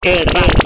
Querramos.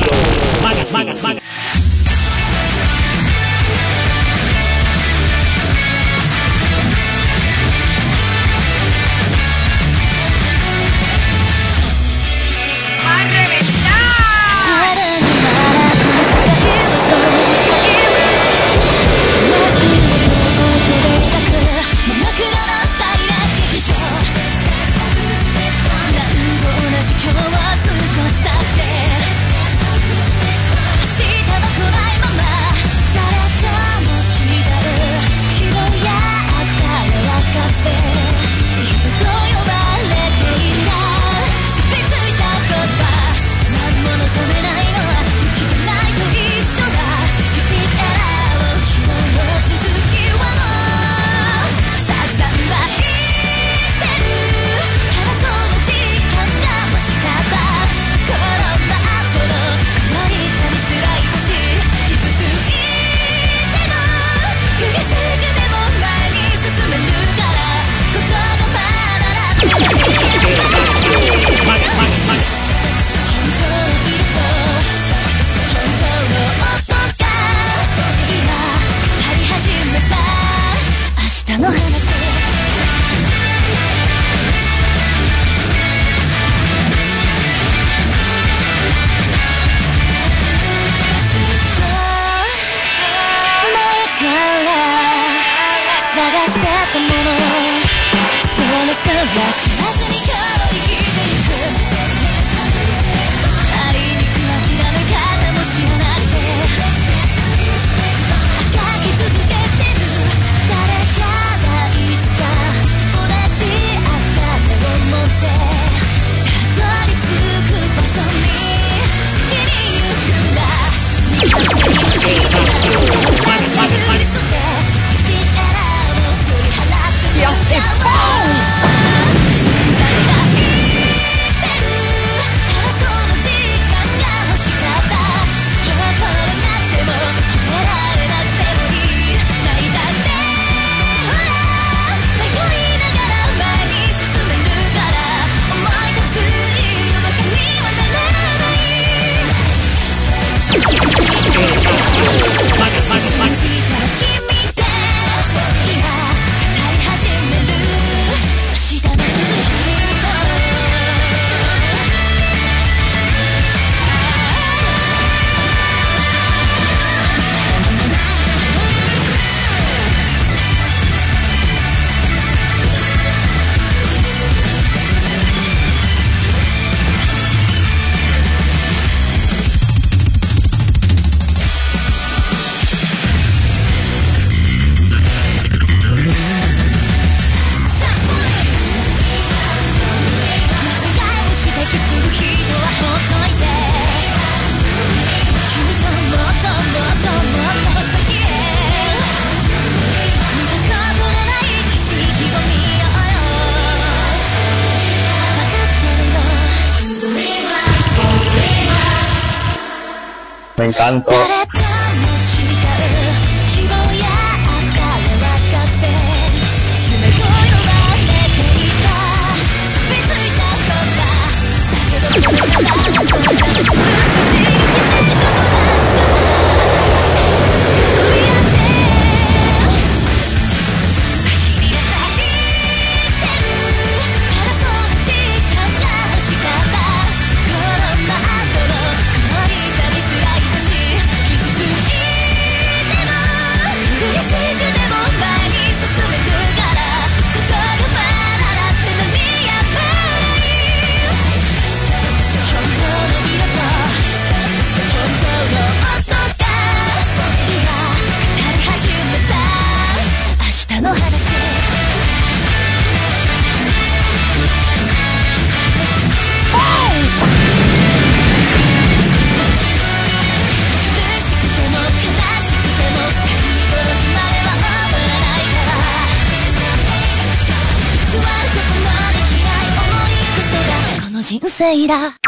se irá.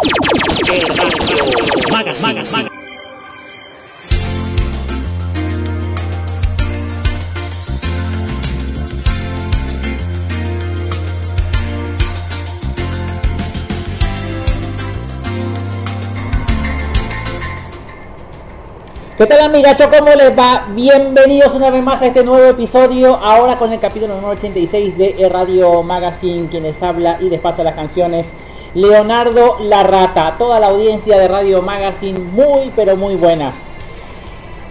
¿Qué tal amigacho? ¿Cómo les va? Bienvenidos una vez más a este nuevo episodio, ahora con el capítulo 86 de e Radio Magazine, quienes habla y les las canciones Leonardo La Rata, toda la audiencia de Radio Magazine, muy pero muy buenas.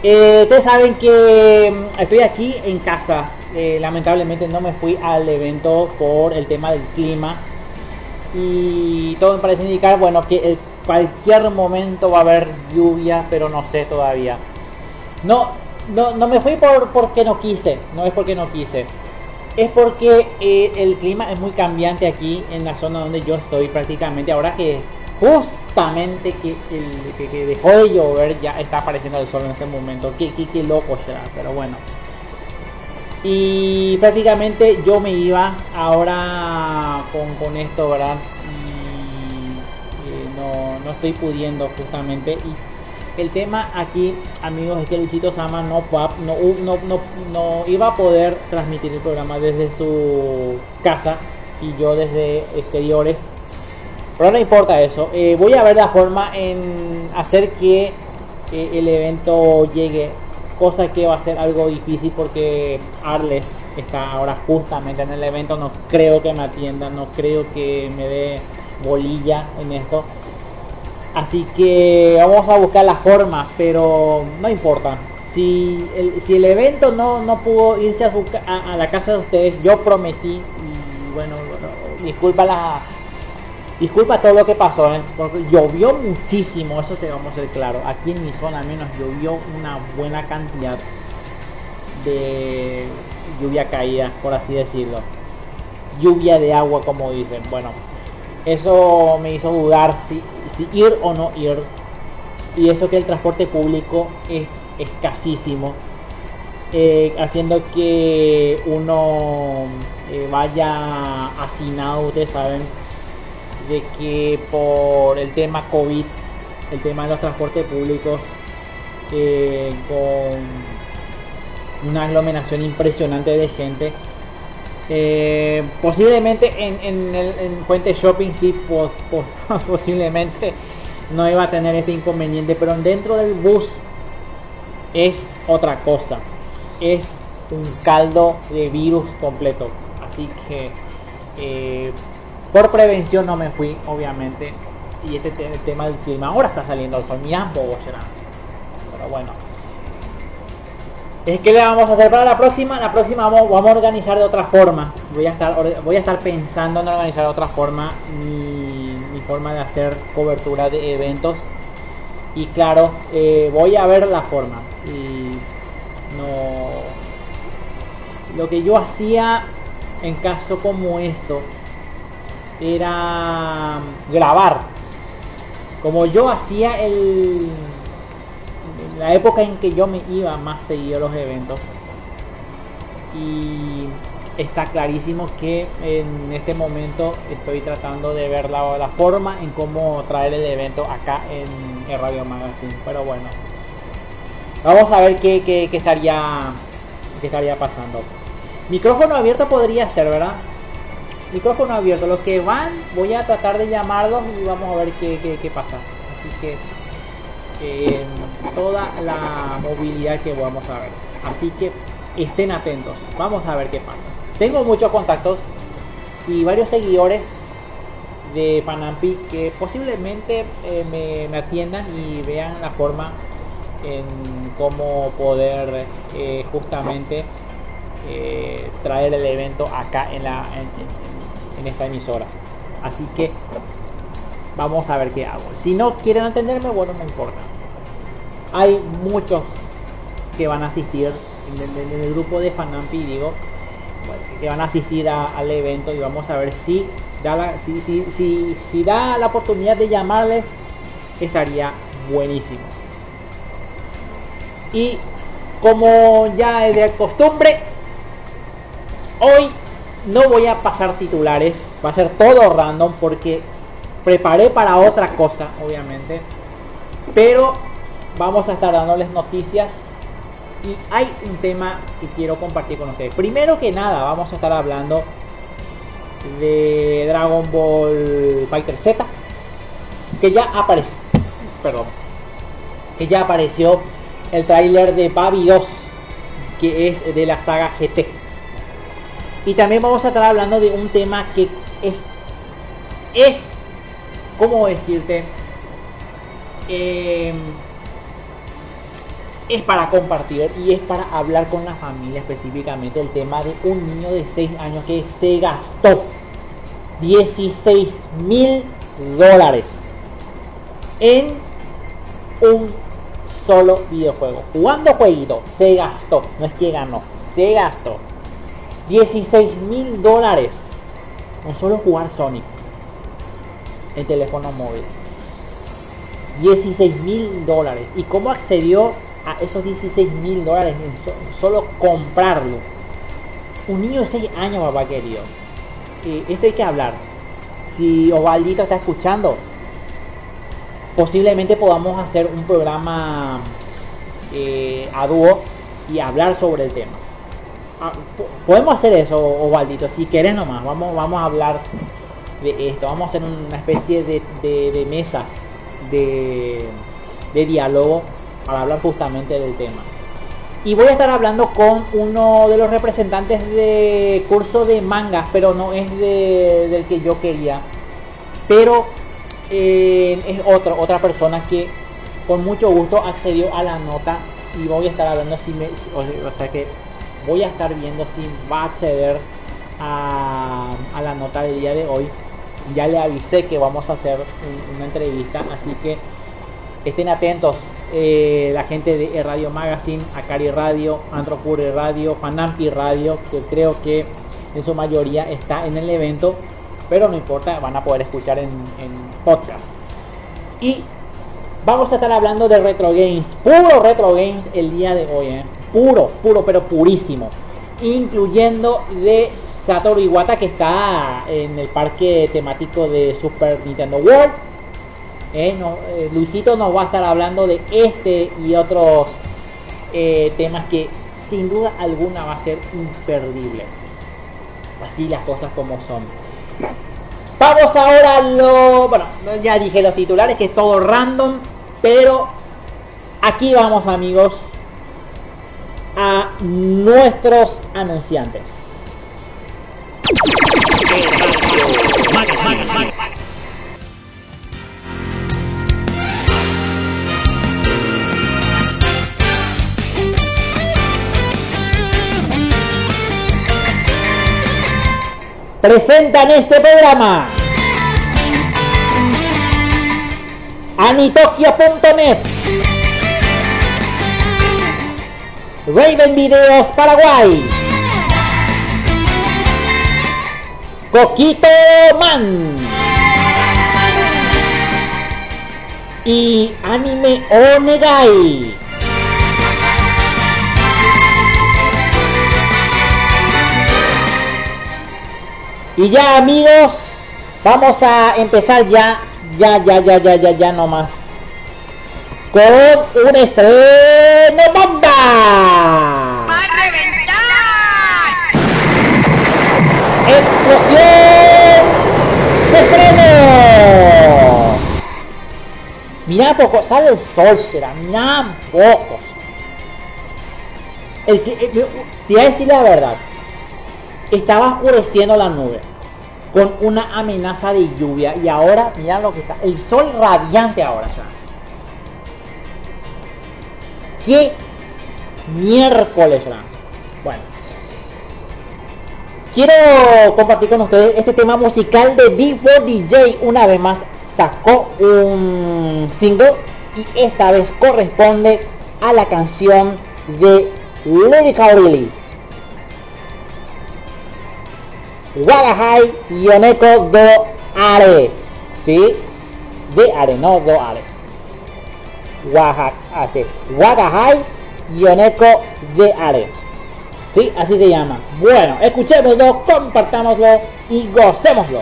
Eh, ustedes saben que mm, estoy aquí en casa, eh, lamentablemente no me fui al evento por el tema del clima y todo me parece indicar, bueno, que el cualquier momento va a haber lluvia, pero no sé todavía. No, no, no me fui por porque no quise, no es porque no quise. Es porque eh, el clima es muy cambiante aquí en la zona donde yo estoy prácticamente. Ahora que justamente que, el, que, dejó de llover ya está apareciendo el sol en este momento. Qué, qué, loco será, pero bueno. Y prácticamente yo me iba ahora con, con esto, ¿verdad? no, estoy pudiendo justamente. Y el tema aquí, amigos, es que Luchito Sama no, no, no, no, iba a poder transmitir el programa desde su casa y yo desde exteriores. Pero no importa eso. Eh, voy a ver la forma en hacer que eh, el evento llegue. Cosa que va a ser algo difícil porque Arles está ahora justamente en el evento. No creo que me atienda, no creo que me dé bolilla en esto. Así que vamos a buscar la forma, pero no importa. Si el, si el evento no, no pudo irse a, la casa de ustedes, yo prometí, y bueno, disculpa la... Disculpa todo lo que pasó, ¿eh? porque llovió muchísimo, eso te vamos a ser claro. Aquí en mi zona al menos llovió una buena cantidad de lluvia caída, por así decirlo. Lluvia de agua, como dicen. Bueno, eso me hizo dudar si si ir o no ir. Y eso que el transporte público es escasísimo. Eh, haciendo que uno eh, vaya hacinado, ustedes saben, de que por el tema COVID, el tema de los transportes públicos, eh, con una aglomeración impresionante de gente, eh, posiblemente en, en, el en Fuente Shopping sí, posiblemente no iba a tener este inconveniente, pero dentro del bus es otra cosa. Es un caldo de virus completo. Así que eh, por prevención no me fui, obviamente. Y este tema del clima ahora está saliendo el sol. Pero bueno. Que le vamos a hacer para la próxima? La próxima vamos, vamos, a organizar de otra forma. Voy a estar, voy a estar pensando en organizar de otra forma mi, forma de hacer cobertura de eventos. Y claro, eh, voy a ver la forma. Y no. Lo que yo hacía en caso como esto era grabar. Como yo hacía el la época en que yo me iba más seguido los eventos. Y está clarísimo que en este momento estoy tratando de ver la, forma en cómo traer el evento acá en, Radio Magazine. Pero bueno vamos a ver qué, estaría qué estaría pasando. Micrófono abierto podría ser verdad micrófono abierto. Los que van voy a tratar de llamarlos y vamos a ver qué, qué pasa. Así que toda la movilidad que vamos a ver. Así que estén atentos. Vamos a ver qué pasa. Tengo muchos contactos y varios seguidores de Panampi que posiblemente eh, me, atiendan y vean la forma en cómo poder eh, justamente eh, traer el evento acá en la en, esta emisora así que vamos a ver qué hago si no quieren atenderme bueno no importa hay muchos que van a asistir en el, grupo de Fanampi, digo, que van a asistir al evento y vamos a ver si da la, si, si, si, si da la oportunidad de llamarles, estaría buenísimo. Y como ya es de costumbre, hoy no voy a pasar titulares, va a ser todo random porque preparé para otra cosa, obviamente. Pero vamos a estar dándoles noticias y hay un tema que quiero compartir con ustedes. Primero que nada, vamos a estar hablando de Dragon Ball Fighter Z, que ya apareció, perdón, que ya apareció el tráiler de Babi 2, que es de la saga GT. Y también vamos a estar hablando de un tema que es, es ¿cómo decirte? Eh, es para compartir y es para hablar con la familia específicamente el tema de un niño de 6 años que se gastó 16 mil dólares en un solo videojuego. Jugando jueguito, se gastó, no es que ganó, se gastó 16 mil dólares en solo jugar Sonic en teléfono móvil. 16 mil dólares. ¿Y cómo accedió a esos 16 mil dólares en solo comprarlo? Un niño de 6 años, papá querido. Eh, esto hay que hablar. Si Osvaldito está escuchando, posiblemente podamos hacer un programa eh, a dúo y hablar sobre el tema. Ah, podemos hacer eso, Osvaldito, si querés nomás. Vamos, vamos a hablar de esto. Vamos a hacer una especie de, mesa de, de diálogo para hablar justamente del tema. Y voy a estar hablando con uno de los representantes de curso de mangas, pero no es del que yo quería. Pero eh, es otro, otra persona que con mucho gusto accedió a la nota y voy a estar hablando si me, o, sea que voy a estar viendo si va a acceder a, a la nota del día de hoy ya le avisé que vamos a hacer una entrevista, así que estén atentos. Eh, la gente de Radio Magazine, Akari Radio, Antropure Radio, Fanampi Radio, que creo que en su mayoría está en el evento, pero no importa, van a poder escuchar en, podcast. Y vamos a estar hablando de retro games, puro retro games el día de hoy, ¿eh? puro, puro, pero purísimo, incluyendo de Satoru Iwata que está en el parque temático de Super Nintendo World. Eh, eh, Luisito nos va a estar hablando de este y otros eh, temas que sin duda alguna va a ser imperdible. Así las cosas como son. Vamos ahora a lo... Bueno, ya dije los titulares que es todo random, pero aquí vamos amigos a nuestros anunciantes. Presentan este programa. Anitokyo.net Raven Videos Paraguay Coquito Man. Y Anime Onegai. Y ya amigos, vamos a empezar ya, ya, ya, ya, ya, ya, ya nomás. Con un estreno bomba. ¡Explosión! ¡De estreno! Mirá poco, sale el sol, será, mirá pocos. El que, eh, te voy a decir la verdad. Estaba oscureciendo la nube con una amenaza de lluvia y ahora mira lo que está, el sol radiante ahora ya. ¿Qué miércoles será? Quiero compartir con ustedes este tema musical de D4 DJ. Una vez más sacó un single y esta vez corresponde a la canción de Lady Lily. Wadahai Yoneko do Are. ¿Sí? De Are, no do Are. Así. Wadahai Yoneko de Are. Sí, así se llama. Bueno, escuchémoslo, compartámoslo y gocémoslo.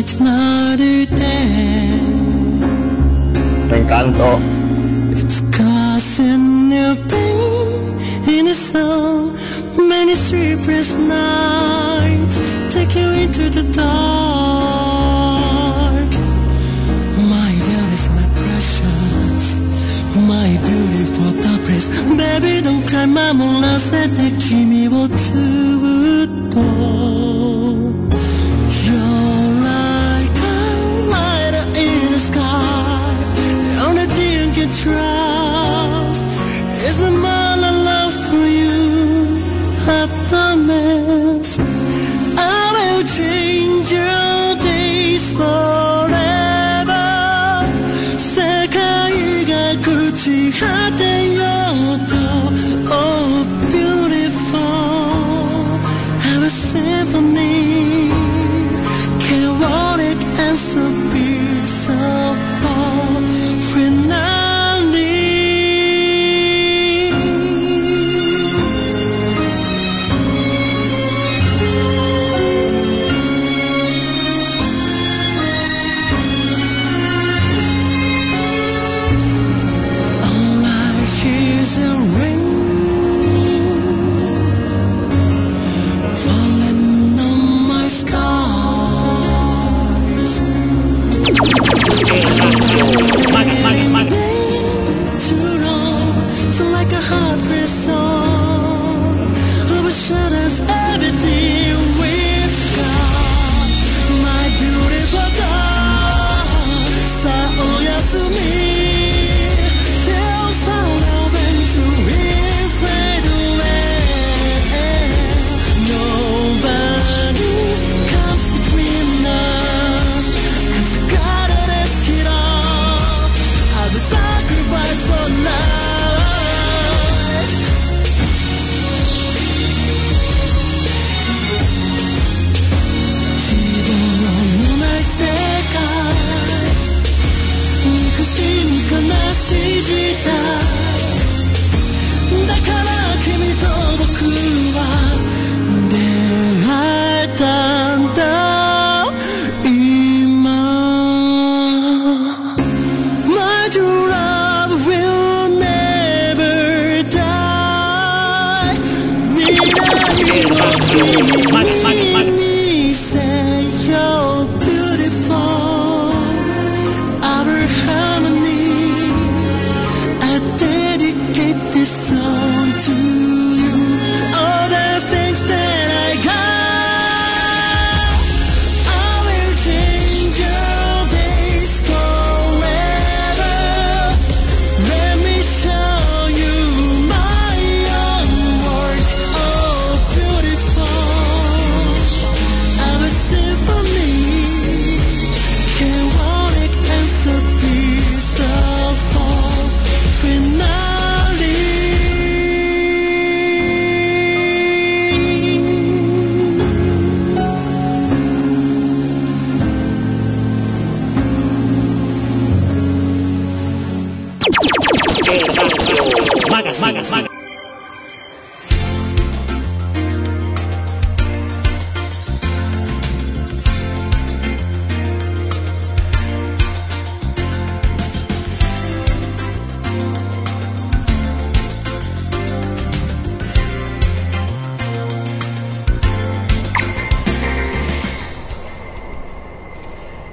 light another day. Encanto. It's causing new pain in the soul. Many sleepless nights take you into the dark. My dearest, my precious, my beautiful darkness. Baby, don't cry, 守らせて君をずっと try.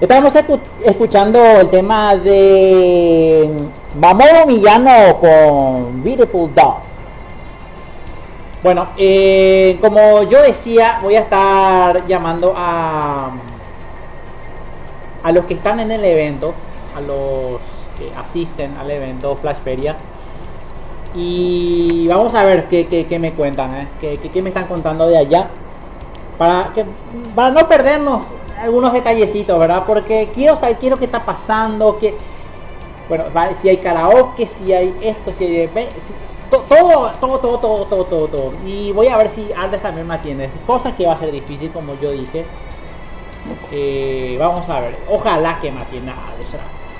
Estamos escuchando el tema de Mamoru Millano con Beautiful Dog. Bueno, eh, como yo decía, voy a estar llamando a a los que están en el evento, a los que asisten al evento Flash Feria. Y vamos a ver qué, me cuentan, ¿eh? ¿Qué, me están contando de allá. Para, que, para no perdernos algunos detallecitos, ¿verdad? Porque quiero saber, quiero qué está pasando, que bueno, si hay karaoke, si hay esto, si hay todo, todo, todo, todo, todo, todo, todo. Y voy a ver si Ardes también me atiende. Cosa que va a ser difícil, como yo dije. Eh, vamos a ver. Ojalá que me atienda.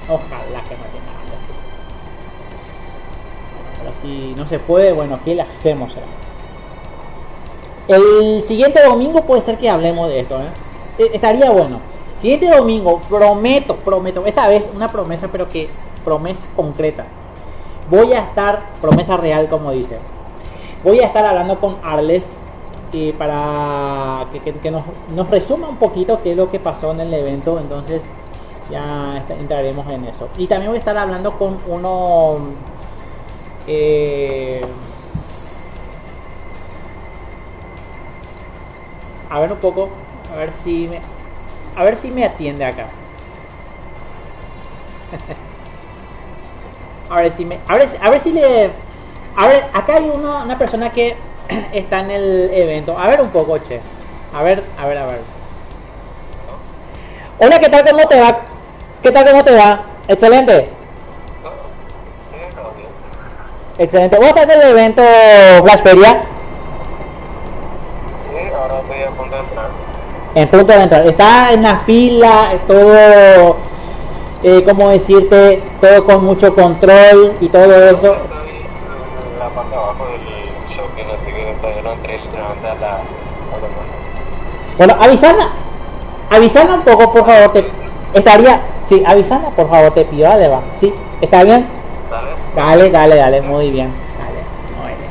Ojalá que me atienda si no se puede, bueno, ¿qué le hacemos? El siguiente domingo puede ser que hablemos de esto, ¿eh? Eh, estaría bueno. Siguiente domingo, prometo, prometo, esta vez una promesa, pero que promesa concreta. Voy a estar, promesa real como dice, voy a estar hablando con Arles eh, para que, nos, resuma un poquito qué es lo que pasó en el evento, entonces ya entraremos en eso. Y también voy a estar hablando con uno... Eh, a ver un poco a ver si me. A ver si me atiende acá. a ver si me. A ver, a ver si le. A ver, acá hay una persona que está en el evento. A ver un poco, che. A ver, a ver, a ver. Hola, ¿qué tal? ¿Cómo te va? ¿Qué tal? ¿Cómo te va? Excelente. Excelente. ¿Vos estás en el evento Blasferia? Sí, ahora estoy a punto en punto de entrar. Está en la fila, todo, eh, como decirte, todo con mucho control y todo eso. La parte de abajo del shopping, así que todavía no entré literalmente a la, a Bueno, avisana, avisana un poco, por favor, te, estaría, sí, avisana, por favor, te pido, dale, va, sí, ¿está bien? Dale, dale, dale, muy bien, dale, muy bien.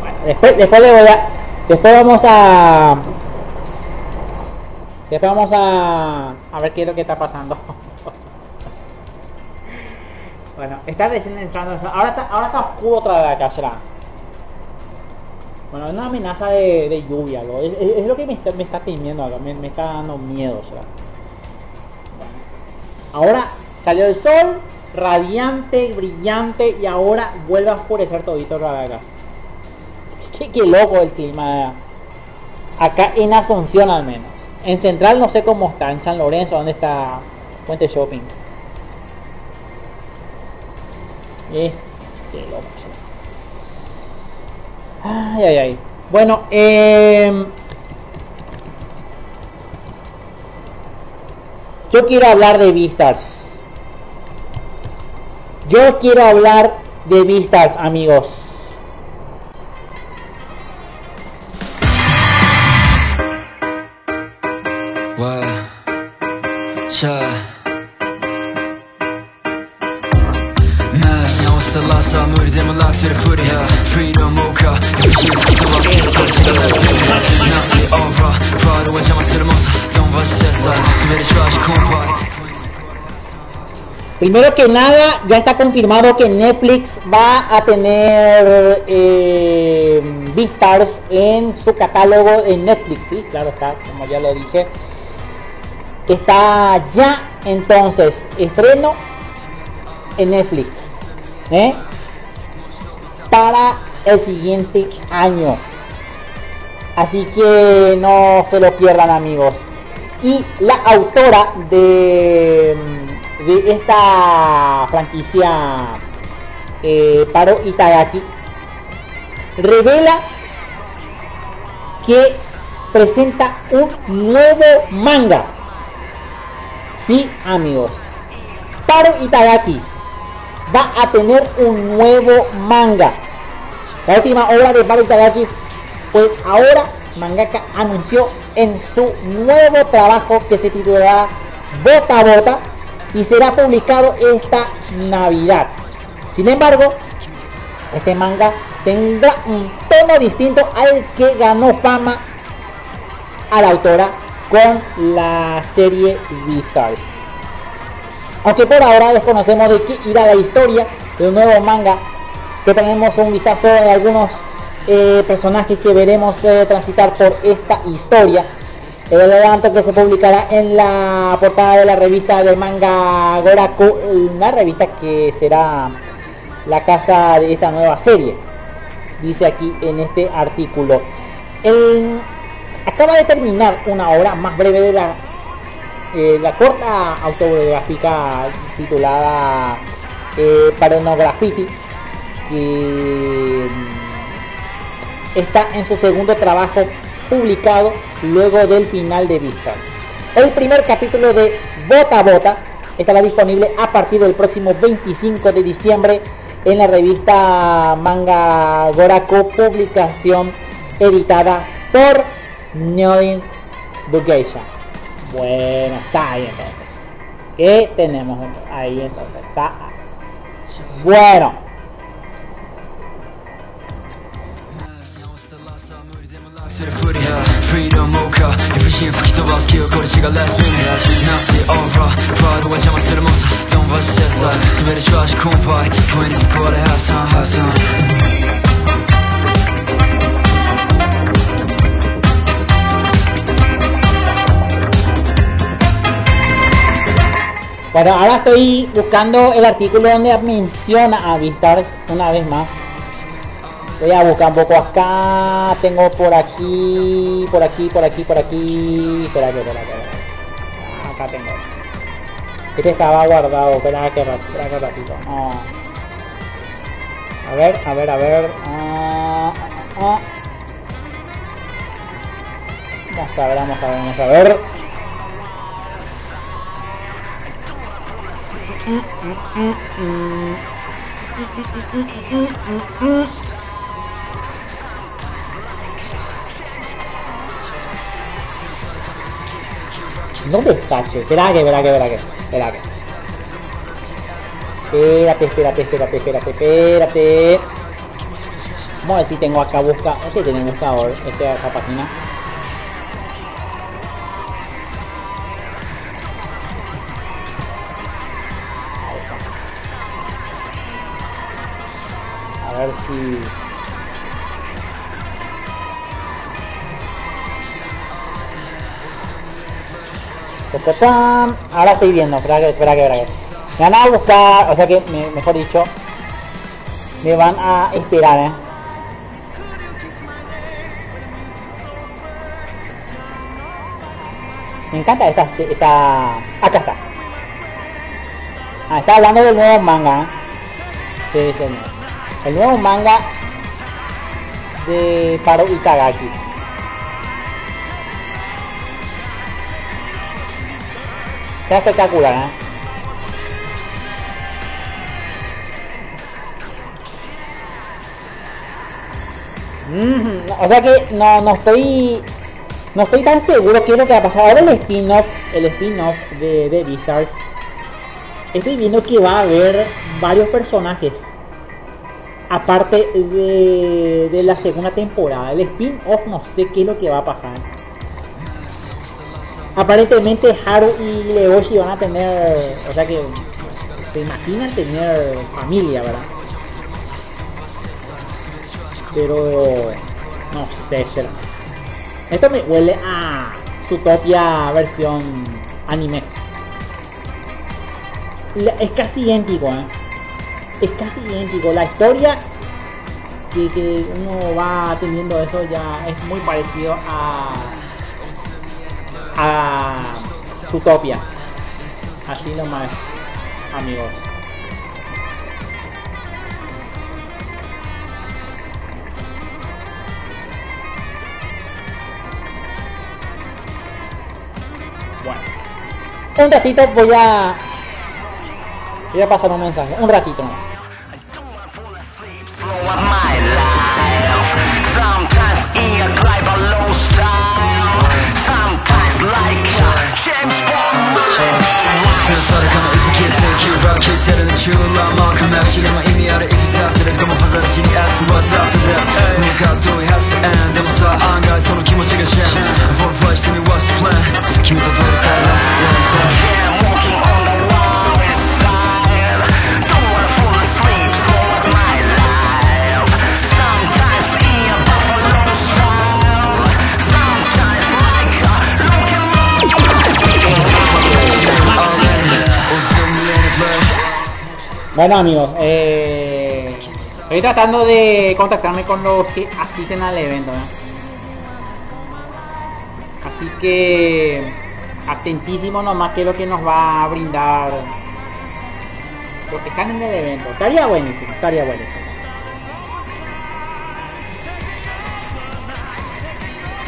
Bueno, después, después le voy a, después vamos a Después vamos a, a ver qué es lo que está pasando. bueno, está recién entrando. Ahora está, ahora está oscuro otra vez acá, será. Bueno, es una amenaza de, lluvia, Es, lo que me está, me temiendo me, está dando miedo, será. Ahora salió el sol, radiante, brillante, y ahora vuelve a oscurecer todito acá. Qué, qué loco el clima. Acá en Asunción al menos. En Central no sé cómo está, en San Lorenzo, ¿dónde está Puente Shopping? Eh, ay, ay, ay. Bueno, eh, yo quiero hablar de Vistas. Yo quiero hablar de Vistas, amigos. Primero que nada, ya está confirmado que Netflix va a tener eh, Beastars en su catálogo en Netflix, sí, claro está, como ya lo dije. Está ya entonces estreno en Netflix ¿eh? para el siguiente año. Así que no se lo pierdan amigos. Y la autora de de esta franquicia eh, Paro Itagaki revela que presenta un nuevo manga. Sí, amigos. Paro Itagaki va a tener un nuevo manga. La última obra de Baru Itagaki, pues ahora mangaka anunció en su nuevo trabajo que se titulará Bota Bota y será publicado esta Navidad. Sin embargo, este manga tendrá un tono distinto al que ganó fama a la autora con la serie Beastars. Aunque por ahora desconocemos de qué irá la historia de un nuevo manga, que tenemos un vistazo de algunos eh, personajes que veremos eh, transitar por esta historia. El adelanto que se publicará en la portada de la revista del manga Goraku, una revista que será la casa de esta nueva serie. Dice aquí en este artículo. acaba de terminar una obra más breve de la, eh, la corta autobiográfica titulada eh, mm, está en su segundo trabajo publicado luego del final de Vistas. El primer capítulo de Bota Bota estará disponible a partir del próximo 25 de diciembre en la revista Manga Goraku, publicación editada por Neodin Education. Bueno, está ahí entonces. ¿Qué tenemos ahí entonces? Está bueno. Bueno, ahora estoy buscando el artículo donde menciona a Vistars una vez más. Voy a buscar un poco acá. Tengo por aquí, por aquí, por aquí, por aquí. Espera que, espera que. Acá tengo. Este estaba guardado. Espera que, espera que ratito. No. A ver, a ver, a ver. Ah, ah, ah. Vamos a ver, vamos a ver, vamos a ver. ¿Dónde está, che? Espera que, espera que, espera que, espera que. Espérate, espérate, espérate, espérate, espérate. Vamos a ver si tengo acá busca. No esta, esta página. Ahora estoy viendo, espera que, espera que, espera que. Me van a buscar, o sea que, mejor dicho, me van a esperar, eh. Me encanta esa, esa... Acá está. Ah, está hablando del nuevo manga. ¿eh? Sí, el nuevo manga de Paro Itagaki. Está espectacular, ¿eh? o sea que no, no estoy no estoy tan seguro qué es lo que va a pasar. Ahora el spin-off el spin-off de, de Beastars estoy viendo que va a haber varios personajes aparte de, de la segunda temporada. El spin-off no sé qué es lo que va a pasar aparentemente Haru y Leoshi van a tener, o sea que se imaginan tener familia, ¿verdad? Pero no sé, será. Esto me huele a su propia versión anime. es casi idéntico, ¿eh? Es casi idéntico. La historia que, que uno va teniendo eso ya es muy parecido a a Zootopia. Así nomás, amigos. Bueno. Un ratito voy a Voy a pasar un mensaje, un ratito about kids heading to chill I'm all come out shit in my imi out of if it's after this come on for that shit ask what's up to them. We got it has to end. I'm sorry I'm guys so no kimochi ga shit for flash to me what's the plan. 君と撮りたいラストダンス Bueno amigos, eh, estoy tratando de contactarme con los que asisten al evento. Así que atentísimo nomás que lo que nos va a brindar los que están en el evento. Estaría buenísimo, estaría buenísimo.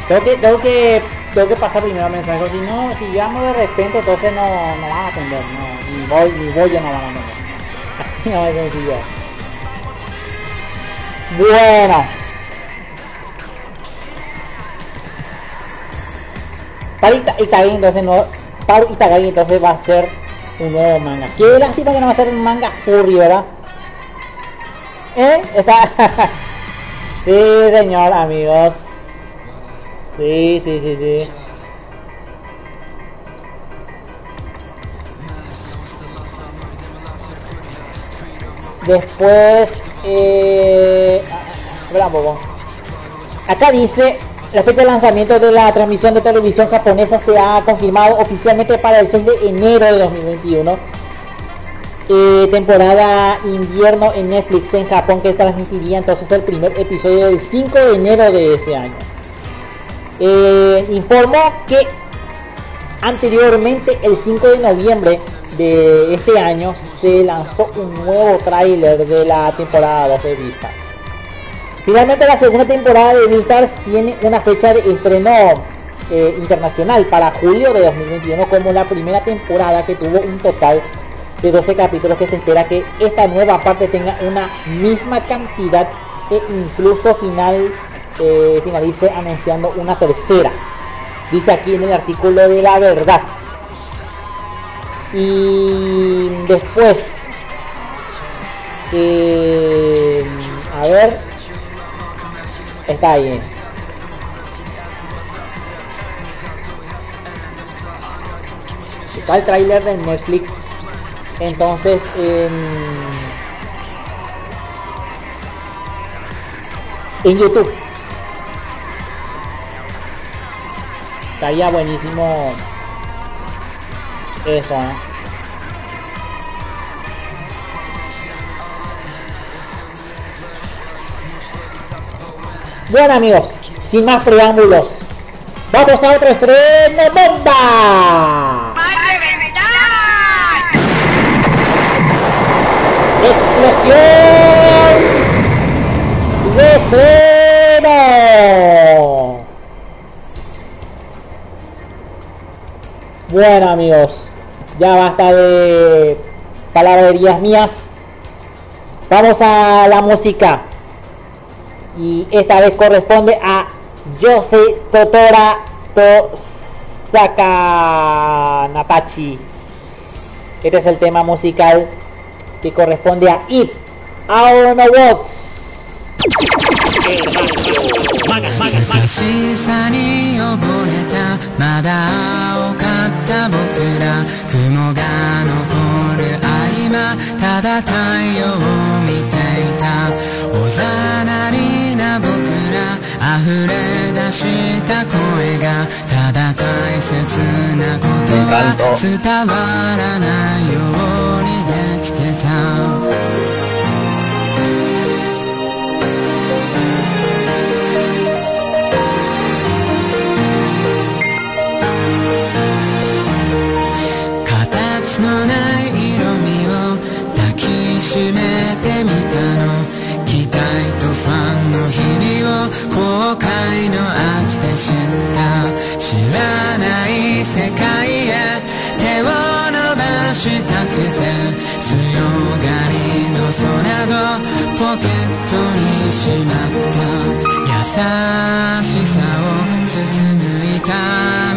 Tengo que, tengo que, tengo que pasar primero mensaje, si no, si llamo de repente entonces no, no van a atender, ni voy, ni voy ya no van a atender. Así no es sencillo. Bueno. Para Ita- Itagaki entonces no. Para Itagaki entonces va a ser un nuevo manga. Qué lástima que no va a ser un manga furry, ¿verdad? ¿Eh? Está. sí, señor, amigos. Sí, sí, sí, sí. Después, eh. Acá dice, la fecha de lanzamiento de la transmisión de televisión japonesa se ha confirmado oficialmente para el 6 de enero de 2021. Eh, temporada invierno en Netflix en Japón que transmitiría entonces el primer episodio del 5 de enero de ese año. Eh, informó que anteriormente el 5 de noviembre de este año se lanzó un nuevo tráiler de la temporada 2 de Beastars. Finalmente la segunda temporada de Beastars tiene una fecha de estreno eh, internacional para julio de 2021 como la primera temporada que tuvo un total de 12 capítulos que se espera que esta nueva parte tenga una misma cantidad e incluso final eh, finalice anunciando una tercera. Dice aquí en el artículo de la verdad. Y después, eh, a ver, está ahí. Está el tráiler de Netflix. Entonces, en, en YouTube. Estaría buenísimo ¿eh? Bueno amigos, sin más preámbulos, vamos a otro estreno bomba. ¡Explosión! ¡De estreno! Bueno amigos, ya basta de palabrerías mías. Vamos a la música. Y esta vez corresponde a Yose Totora Tosaka Natachi. Este es el tema musical que corresponde a It Autobots. 優しさに溺れたまだ青か った僕ら雲が残る合間ただ太陽を見ていたおざなりな僕ら溢れ出した声がただ大切なことは伝わらないよう。にできてた感じて知った知らない世界へ手を伸ばしたくて強がりの空をポケットにしまった。優しさを包むいた。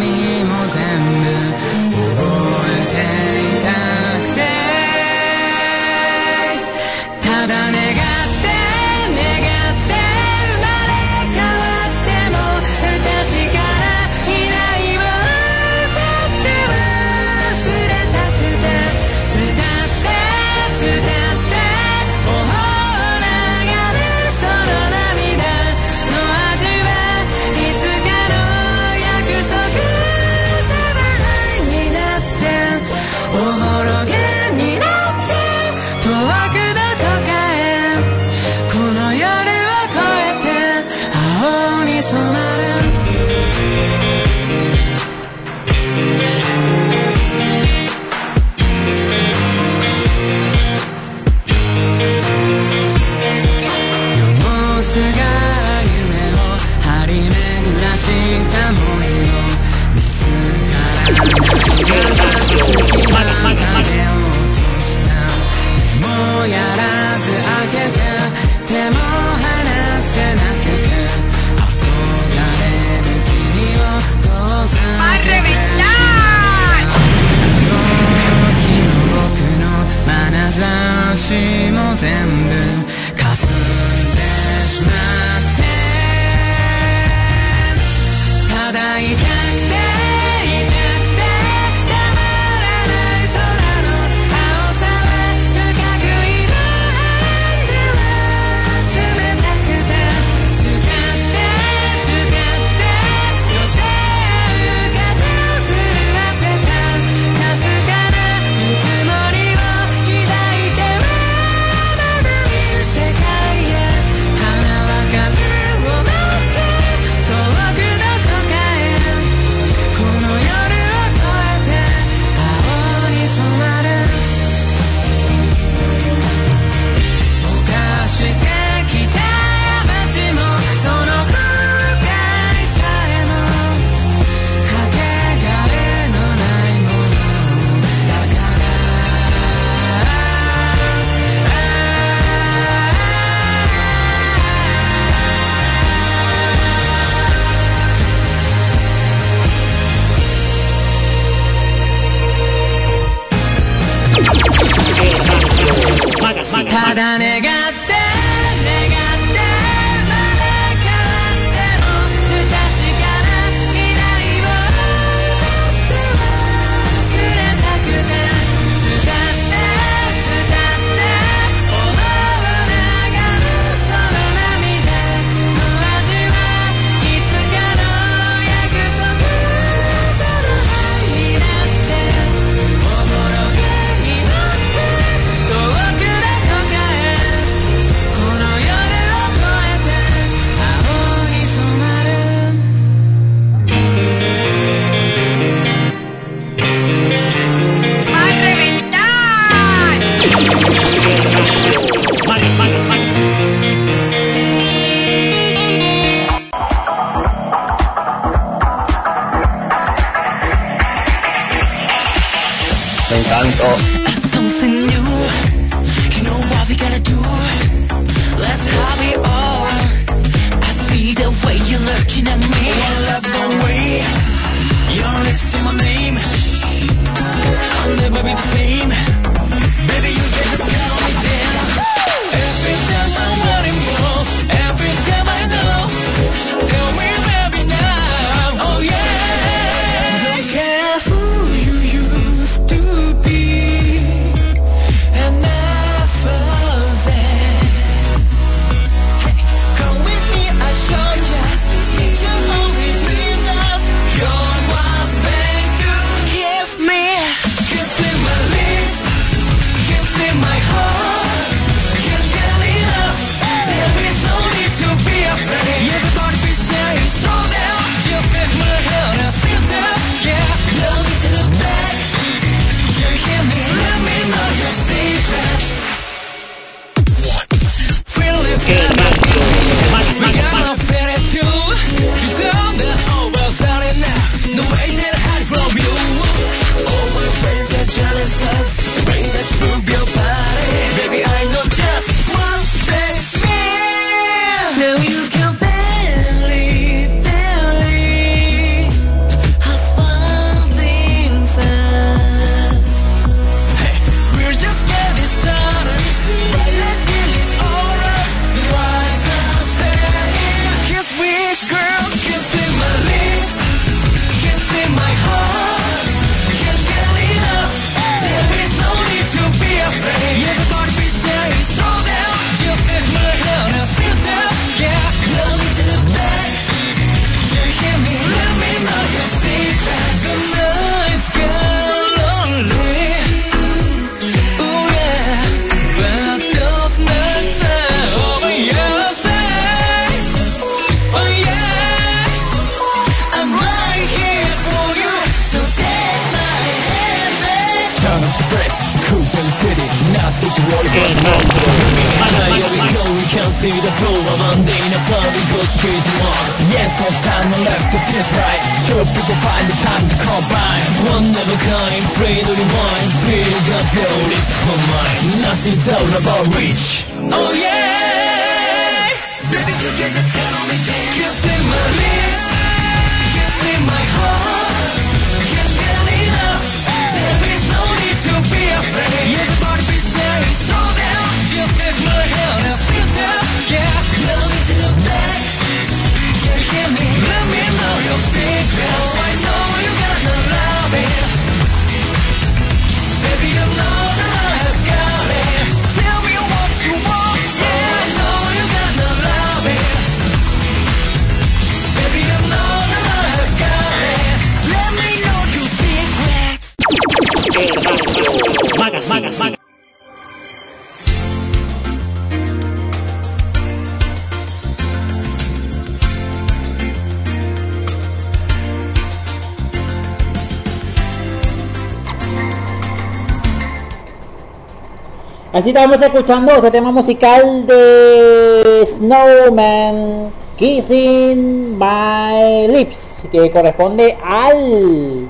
Así estamos escuchando este tema musical de Snowman Kissing My Lips que corresponde al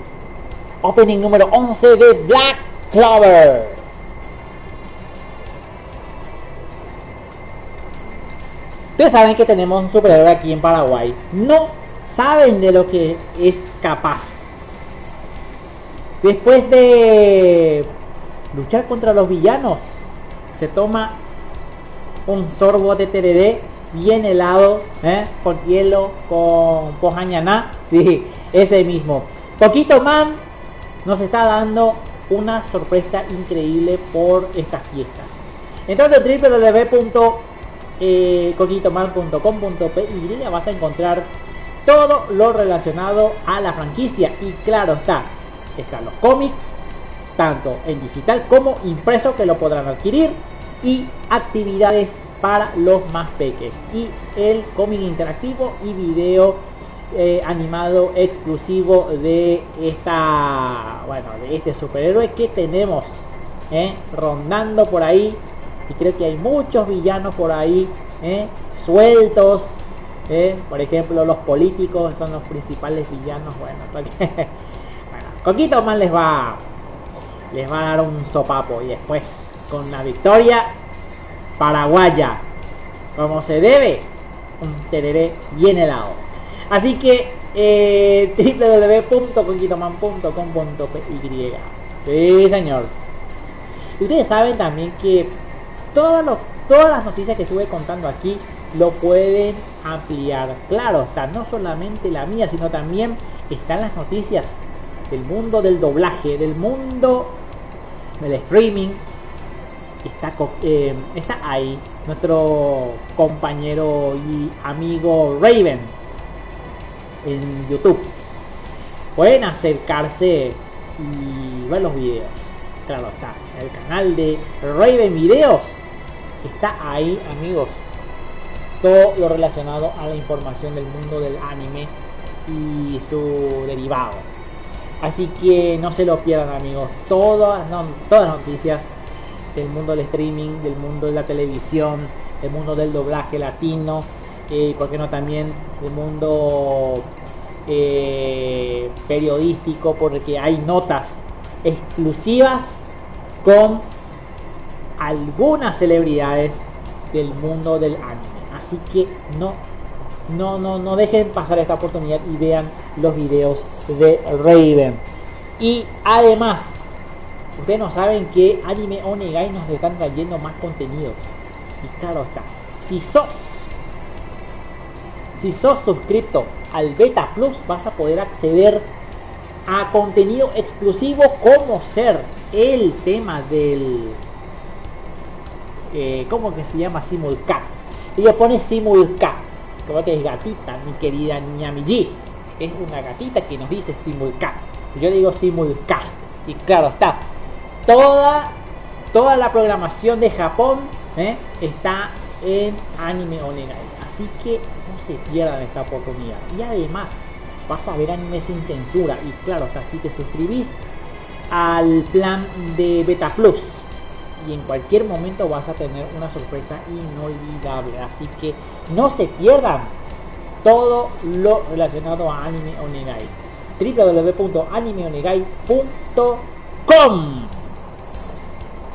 opening número 11 de Black Clover. Ustedes saben que tenemos un superhéroe aquí en Paraguay. No saben de lo que es capaz. Después de luchar contra los villanos, se toma un sorbo de TDD bien helado, ¿eh? con hielo, con pojañaná, sí, ese mismo. Poquito Man nos está dando una sorpresa increíble por estas fiestas. Entrando www.coquitoman.com.py vas a encontrar todo lo relacionado a la franquicia y claro está, están los cómics, tanto en digital como impreso que lo podrán adquirir y actividades para los más peques. Y el cómic interactivo y video eh, animado exclusivo de esta bueno de este superhéroe que tenemos eh, rondando por ahí. Y creo que hay muchos villanos por ahí eh, sueltos por ejemplo los políticos son los principales villanos. Bueno, cualquier- bueno Coquito más les va les va a dar un sopapo. Y después con la victoria paraguaya como se debe un tereré bien helado. Así que eh, www.coquitoman.com.py sí señor. Y ustedes saben también que todas las noticias que estuve contando aquí lo pueden ampliar. Claro está no solamente la mía sino también están las noticias del mundo del doblaje del mundo del streaming está, eh, está ahí nuestro compañero y amigo Raven en YouTube. Pueden acercarse y ver los videos. Claro está, el canal de Raven Videos está ahí amigos. Todo lo relacionado a la información del mundo del anime y su derivado. Así que no se lo pierdan amigos. Todas, todas las noticias del mundo del streaming, del mundo de la televisión, del mundo del doblaje latino, y por qué no también del mundo eh, periodístico, porque hay notas exclusivas con algunas celebridades del mundo del anime. Así que no, no, no, no dejen pasar esta oportunidad y vean los videos de Raven. Y además, ustedes no saben que Anime Onegai nos están trayendo más contenidos. Y claro está, si sos, si sos suscripto al Beta Plus, vas a poder acceder a contenido exclusivo como ser el tema del eh, ¿cómo que se llama? Simulcat. Ella pone Simulcat, que es gatita, mi querida niña Miji. Es una gatita que nos dice Simulcat. Yo digo Simulcast. Y claro está, toda, toda la programación de Japón ¿eh? está en Anime Onegai. Así que no se pierdan esta oportunidad. Y además, vas a ver anime sin censura. Y claro está, si te suscribís al plan de Beta Plus y en cualquier momento vas a tener una sorpresa inolvidable. Así que no se pierdan todo lo relacionado a Anime Onegai. www.animeonegai.com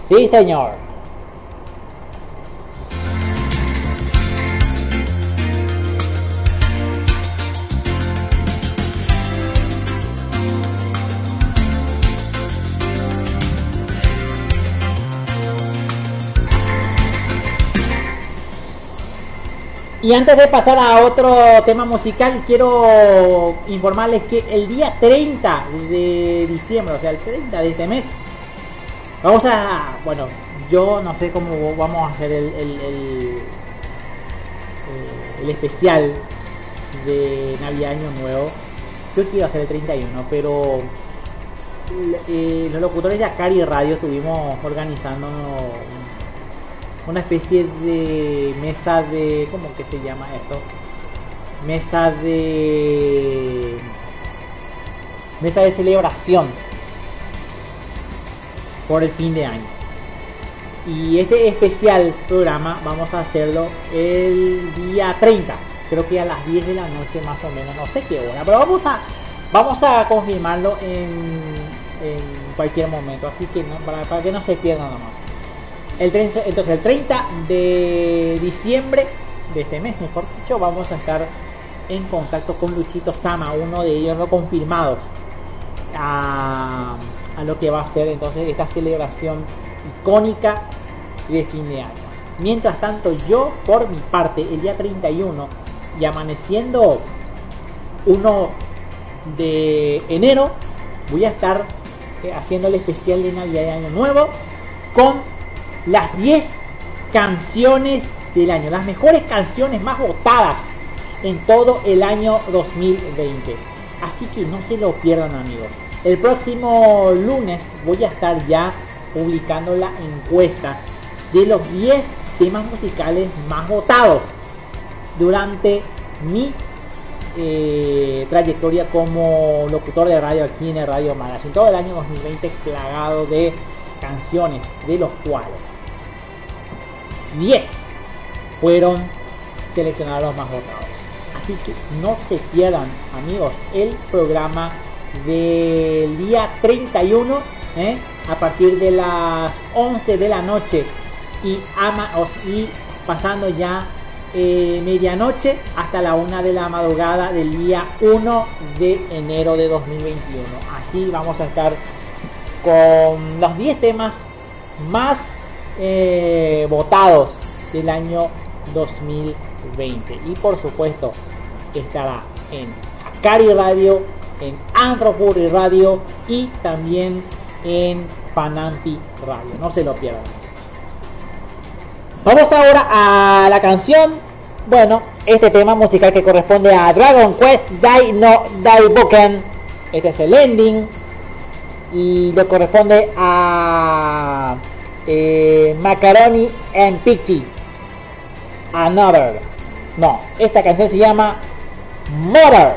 Sí, señor. Y antes de pasar a otro tema musical, quiero informarles que el día 30 de diciembre, o sea, el 30 de este mes, vamos a, bueno, yo no sé cómo vamos a hacer el, el, eh, especial de Navidad Año Nuevo. Yo quiero hacer el 31, pero eh, los locutores de Acari Radio estuvimos organizando una especie de mesa de cómo que se llama esto mesa de mesa de celebración por el fin de año. Y este especial programa vamos a hacerlo el día 30 creo que a las 10 de la noche más o menos no sé qué hora pero vamos a vamos a confirmarlo en, en cualquier momento así que no, para, que no se pierdan nomás el 30, entonces el 30 de diciembre de este mes, mejor dicho, vamos a estar en contacto con Luisito Sama, uno de ellos no confirmados a, a lo que va a ser entonces esta celebración icónica de fin de año. Mientras tanto, yo por mi parte, el día 31 y amaneciendo 1 de enero, voy a estar eh, haciendo el especial de Navidad de Año Nuevo con las 10 canciones del año, las mejores canciones más votadas en todo el año 2020. Así que no se lo pierdan amigos. El próximo lunes voy a estar ya publicando la encuesta de los 10 temas musicales más votados durante mi eh, trayectoria como locutor de radio aquí en el Radio Magazine. Todo el año 2020 plagado de canciones, de los cuales 10 fueron seleccionados los más votados. Así que no se pierdan, amigos, el programa del día 31 ¿eh? a partir de las 11 de la noche y, ama, y pasando ya eh, medianoche hasta la una de la madrugada del día 1 de enero de 2021. Así vamos a estar con los 10 temas más eh, votados del año 2020. Y por supuesto estará en Acari Radio, en Antropuri Radio y también en Panampi Radio. No se lo pierdan. Vamos ahora a la canción. Bueno, este tema musical que corresponde a Dragon Quest Dai no Daiboken. Este es el ending. Y le corresponde a eh, Macaroni and Pichi. Another. No, esta canción se llama Mother.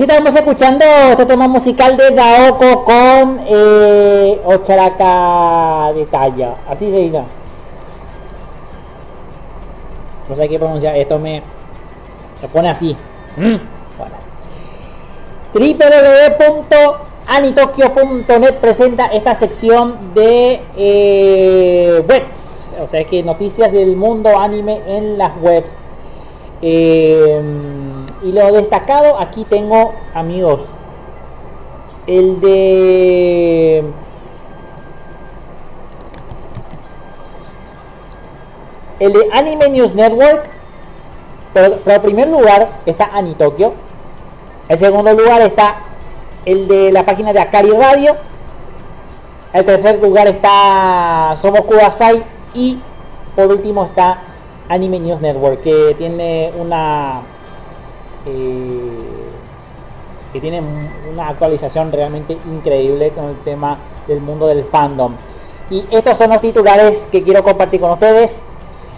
Estamos escuchando este tema musical de Daoko con eh, Ocharaka de Talla. Así se dice. No sé qué pronunciar. Esto me, me pone así. Mm, Bueno. www.anitokyo.net presenta esta sección de eh, webs. O sea que noticias del mundo anime en las webs. Eh, y lo destacado aquí tengo amigos el de el de Anime News Network. Pero, pero primer lugar está Anitokyo en segundo lugar está el de la página de Akari Radio. En tercer lugar está Somos Kudasai y por último está Anime News Network que tiene una eh, que tiene una actualización realmente increíble con el tema del mundo del fandom. Y estos son los titulares que quiero compartir con ustedes.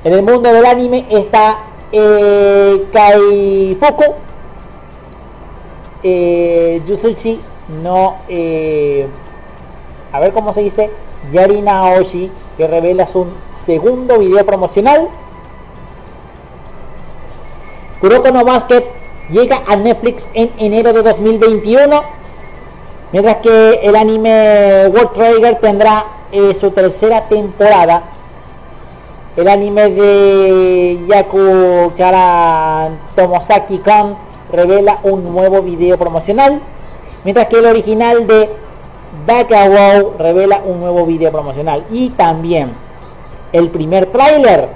En el mundo del anime está eh, Kaifuku. Eh, Yusuchi no eh, a ver cómo se dice Yari Naoshi que revela su segundo video promocional. Kuroko no Basket llega a Netflix en enero de 2021 mientras que el anime World Trigger tendrá eh, su tercera temporada. El anime de Yaku Kara Tomosaki Kan revela un nuevo video promocional mientras que el original de Bakawow revela un nuevo video promocional. Y también el primer tráiler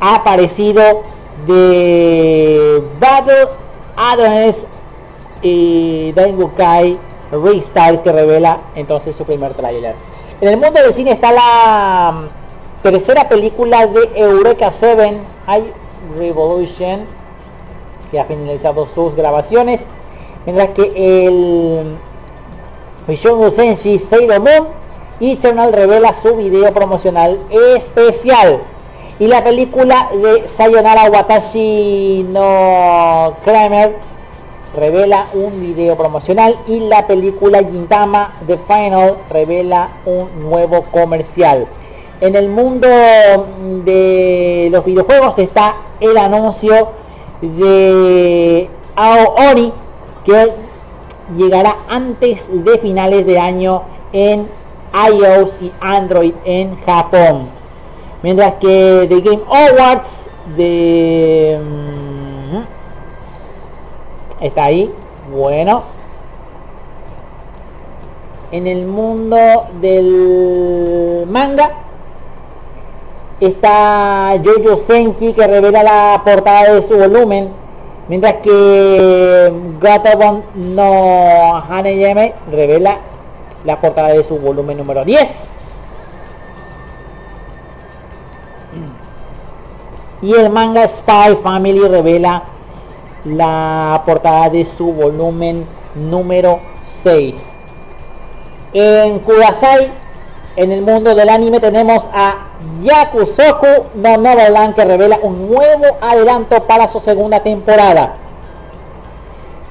ha aparecido de Battle Adonis y Daingukai Restart que revela entonces su primer tráiler. En el mundo del cine está la mm, tercera película de Eureka 7, High Revolution, que ha finalizado sus grabaciones, mientras que el Mission Senshi Sailor Moon Eternal revela su video promocional especial. Y la película de Sayonara Watashi no Kramer revela un video promocional y la película Gintama The Final revela un nuevo comercial. En el mundo de los videojuegos está el anuncio de Aoi que llegará antes de finales de año en iOS y Android en Japón. Mientras que The Game Awards de... mm, Está ahí. Bueno. En el mundo del manga está Jojo Senki que revela la portada de su volumen. Mientras que Gatabon no Haneyeme revela la portada de su volumen número 10. Y el manga Spy Family revela la portada de su volumen número 6. En Kudasai, en el mundo del anime, tenemos a Yakusoku no Neverland que revela un nuevo adelanto para su segunda temporada.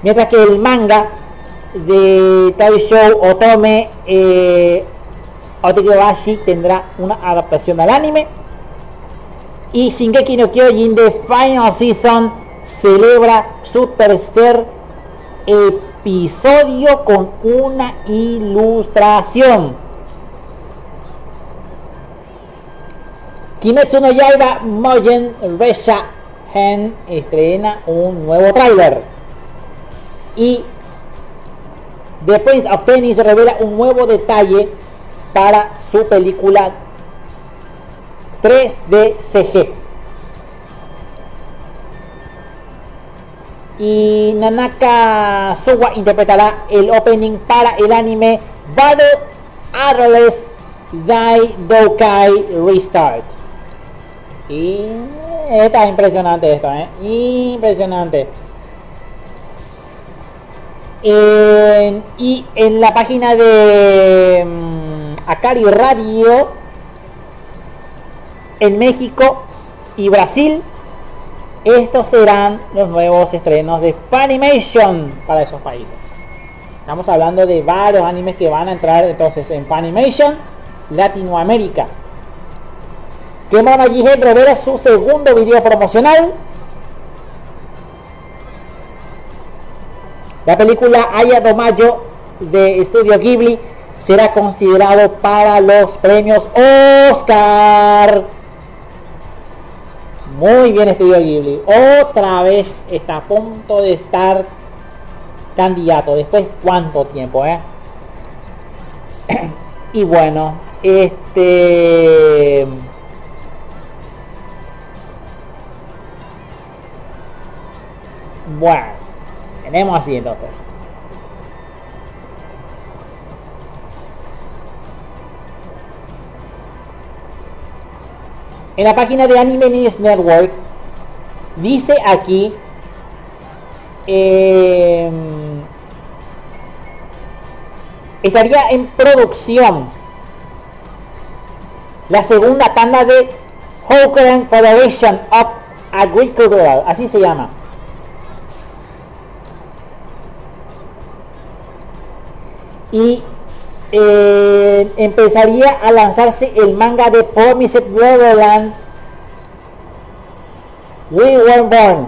Mientras que el manga de Toy Show Otome eh, tendrá una adaptación al anime. Y Shingeki no Kyojin de Final Season celebra su tercer episodio con una ilustración. Kimetsu no Yaiba Mojen Resha Hen estrena un nuevo tráiler. Y The Prince of Tennis revela un nuevo detalle para su película 3D CG. Y Nanaka Suwa interpretará el opening para el anime Battle Atlas Dai Dokai Restart. Y está impresionante esto, ¿eh? Impresionante. Y en la página de mm, Akari Radio en México y Brasil estos serán los nuevos estrenos de Funimation para esos países. Estamos hablando de varios animes que van a entrar entonces en Funimation Latinoamérica. Kemon G revela su segundo video promocional. La película Aya Domayo de Estudio Ghibli será considerado para los premios Oscar. Muy bien Estudio Ghibli. Otra vez está a punto de estar candidato. Después cuánto tiempo, eh. y bueno, este bueno, tenemos así entonces. En la página de Anime News Network dice aquí eh, estaría en producción la segunda tanda de Hokuran Federation of Agricultural, así se llama. Y eh, empezaría a lanzarse el manga de Promised Neverland We Were Born.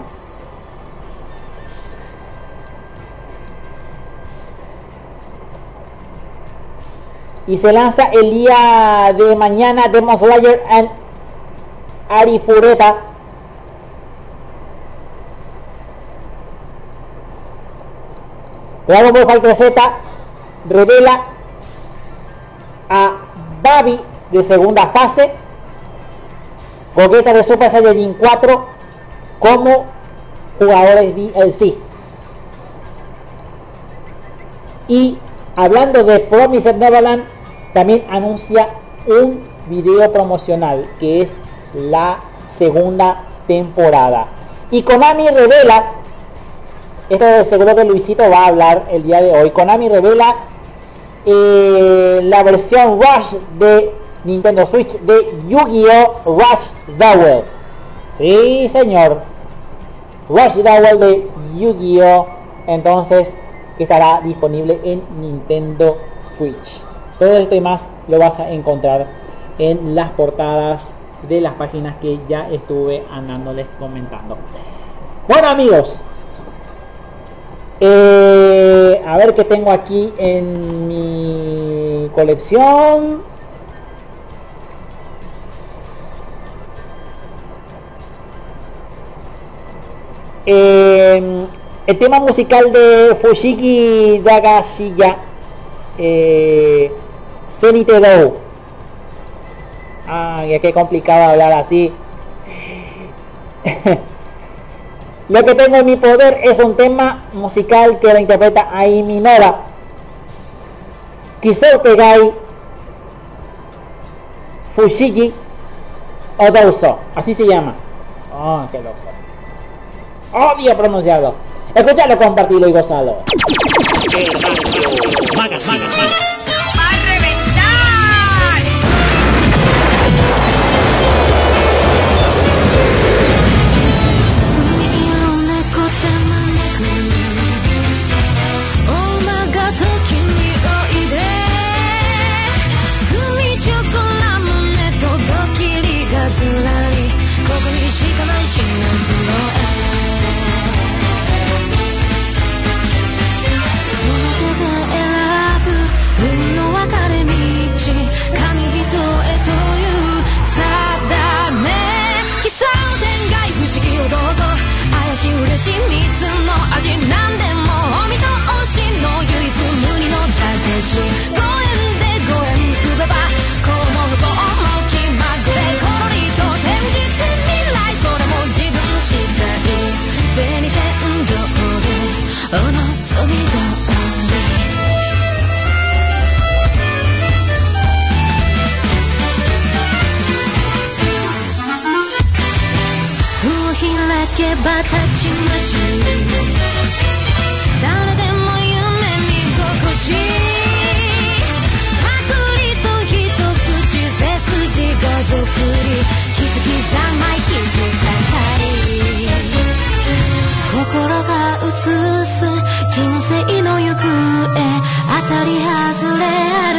Y se lanza el día de mañana Demon Slayer and Arifureta. Dragon Ball Fighter Z revela a Babi de segunda fase, Gogeta de Super Saiyajin 4 como jugadores DLC. Y hablando de Promised Neverland, también anuncia un video promocional que es la segunda temporada. Y Konami revela, esto seguro que Luisito va a hablar el día de hoy, Konami revela la versión Rush de Nintendo Switch de Yu-Gi-Oh! Rush Duel. Sí, señor. Rush Duel de Yu-Gi-Oh! Entonces, estará disponible en Nintendo Switch. Todo esto y más lo vas a encontrar en las portadas de las páginas que ya estuve andándoles comentando. Bueno amigos, eh, a ver qué tengo aquí en mi colección. Eh, el tema musical de Fushigi Dagashiya, eh, Zenite Dou. Ay, es que complicado hablar así. Lo que tengo en mi poder es un tema musical que lo interpreta Aimi Nora. Kisou Tegai Fushigi Odouso. Así se llama. Oh, qué loco. Odio pronunciarlo. Escúchalo, compartilo y gozalo. ¡Va a 嬉しい蜜の味何でもお見通しの唯一無二のたけし」「けばたちまち誰でも夢見心地パクリと一口背筋がぞくり気づきざまい気づかない心が映す人生の行方当たり外れある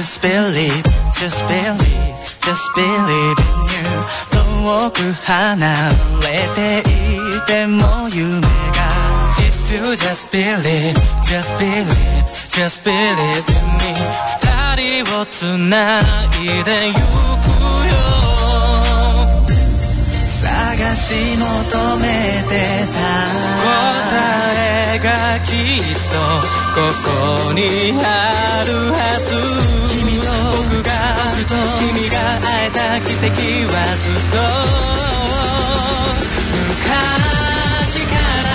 just believe, just believe, just believe in you 遠く離れていても夢が If you just believe, just believe, just believe in me 二人を繋いでゆくよ探し求めてた答えがきっとここにあるはず跡はずっと昔から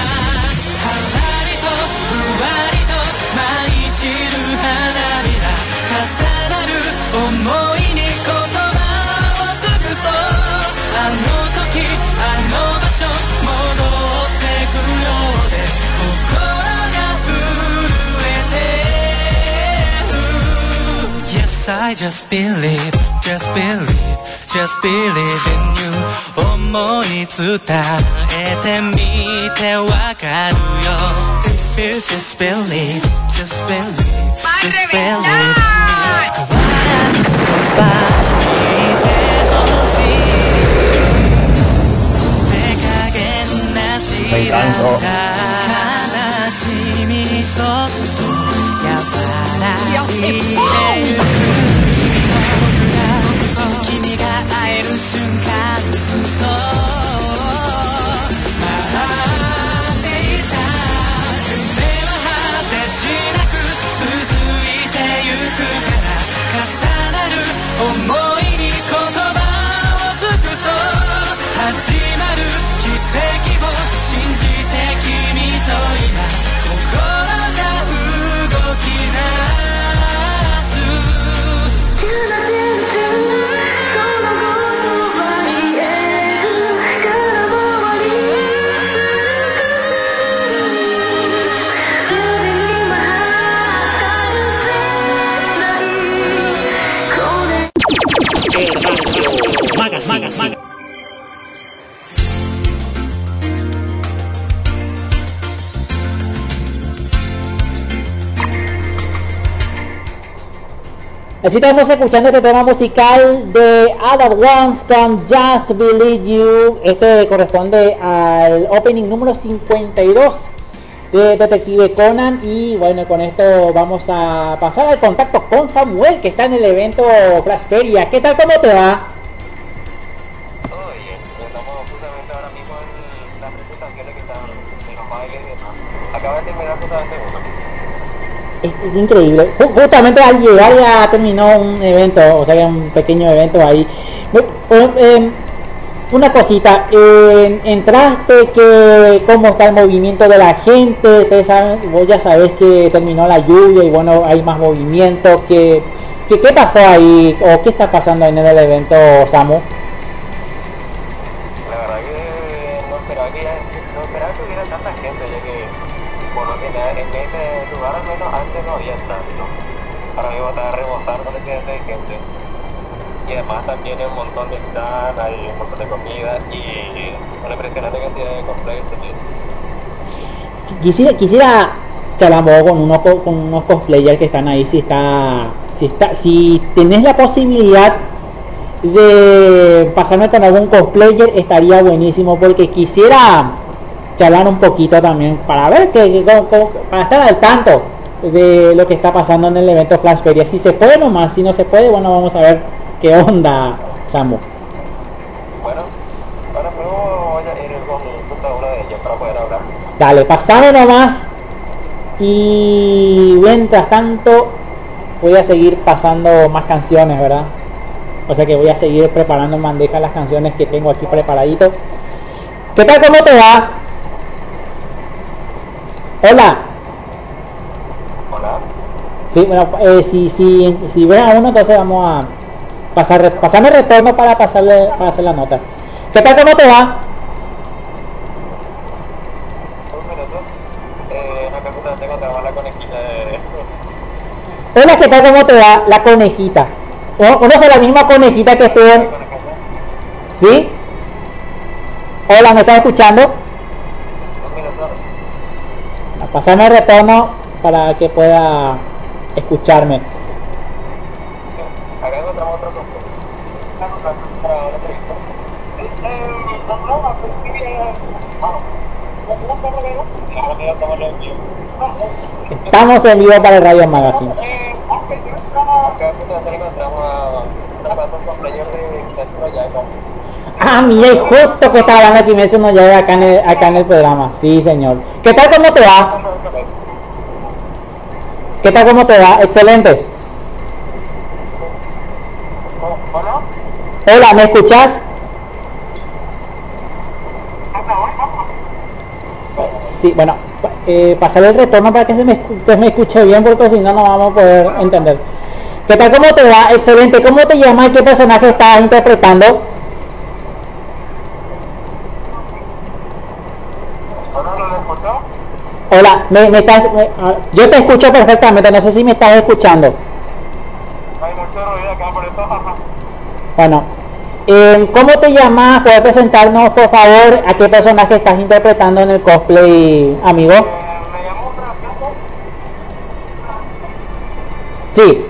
はらりとふわりと舞い散る花びら重なる想いに言葉を尽くそうあの時あの場所戻ってくようで心が震えてる Yes I just believe just believe just believe in you 思い伝えてみてわかるよ If you just believe, just believe, just believe 変わらずそばにいてほしい手加減なしだ encantó. 悲しみにそっと和らいでゆく tonight Así estamos escuchando este tema musical de Other Ones con Just Believe You. Este corresponde al opening número 52 de Detective Conan. Y bueno, con esto vamos a pasar al contacto con Samuel, que está en el evento Flash Feria. ¿Qué tal? ¿Cómo te va? Estamos justamente ahora mismo las presentaciones que están en los bailes y demás. Acaba de terminar justamente. Increíble. Ju- Justamente al llegar ya terminó un evento, o sea, un pequeño evento ahí. Eh, eh, una cosita, entraste, que cómo está el movimiento de la gente, ustedes saben, vos ya sabés que terminó la lluvia y bueno, hay más movimiento, que, que- ¿qué pasó ahí o qué está pasando en el evento, Samu? Ahora mismo está rebosando de gente de gente. Y además también hay un montón de stand, hay un montón de comida y una impresionante cantidad de cosplayers también. Quisiera, quisiera charlar un poco con unos, co- con unos cosplayers que están ahí, si está, si está, si tenés la posibilidad de pasarme con algún cosplayer estaría buenísimo porque quisiera charlar un poquito también para ver que, que- cómo- para estar al tanto de lo que está pasando en el evento Flash Feria. Si se puede nomás, si no se puede, bueno vamos a ver qué onda, Samu. Bueno, ahora mismo voy a ir con junto a una de ellas para poder hablar. Dale, pasame nomás. Y mientras tanto, voy a seguir pasando más canciones, ¿verdad? O sea que voy a seguir preparando en bandeja las canciones que tengo aquí preparadito. ¿Qué tal? ¿Cómo te va? Hola. Sí, bueno, eh, si, si, si ven a uno, entonces vamos a pasar, pasarme retorno para pasarle, para hacer la nota. ¿Qué tal? ¿Cómo te va? Eh. Hola, ¿qué tal? ¿Cómo te va? La conejita. ¿No ¿Conoce la misma conejita que estuvo en. ¿Sí? Hola, ¿me estás escuchando? Pasarme el retorno para que pueda escucharme. Estamos en vivo. Para el Radio Magazine. De Kimetsu. Ah, mira, y justo que estaba hablando aquí me no llega acá en, el, acá en el programa. Sí, señor. ¿Qué tal? ¿Cómo te va? ¿Qué tal? ¿Cómo te va? Excelente. ¿Hola? Hola, ¿me escuchas? Sí, bueno, eh, pasar el retorno para que se me, que me escuche bien porque si no, no vamos a poder entender. ¿Qué tal? ¿Cómo te va? Excelente. ¿Cómo te llamas y qué personaje estás interpretando? ¿Hola? ¿No lo escuchó? Hola, me, me estás, me- ah, yo te escucho perfectamente, no sé si me estás escuchando. Ay, no mucho ruido acá, por eso. Bueno, eh, ¿cómo te llamas? ¿Puedes presentarnos, por favor, a qué personaje estás interpretando en el cosplay, amigo? Eh, me llamo Francisco. Sí,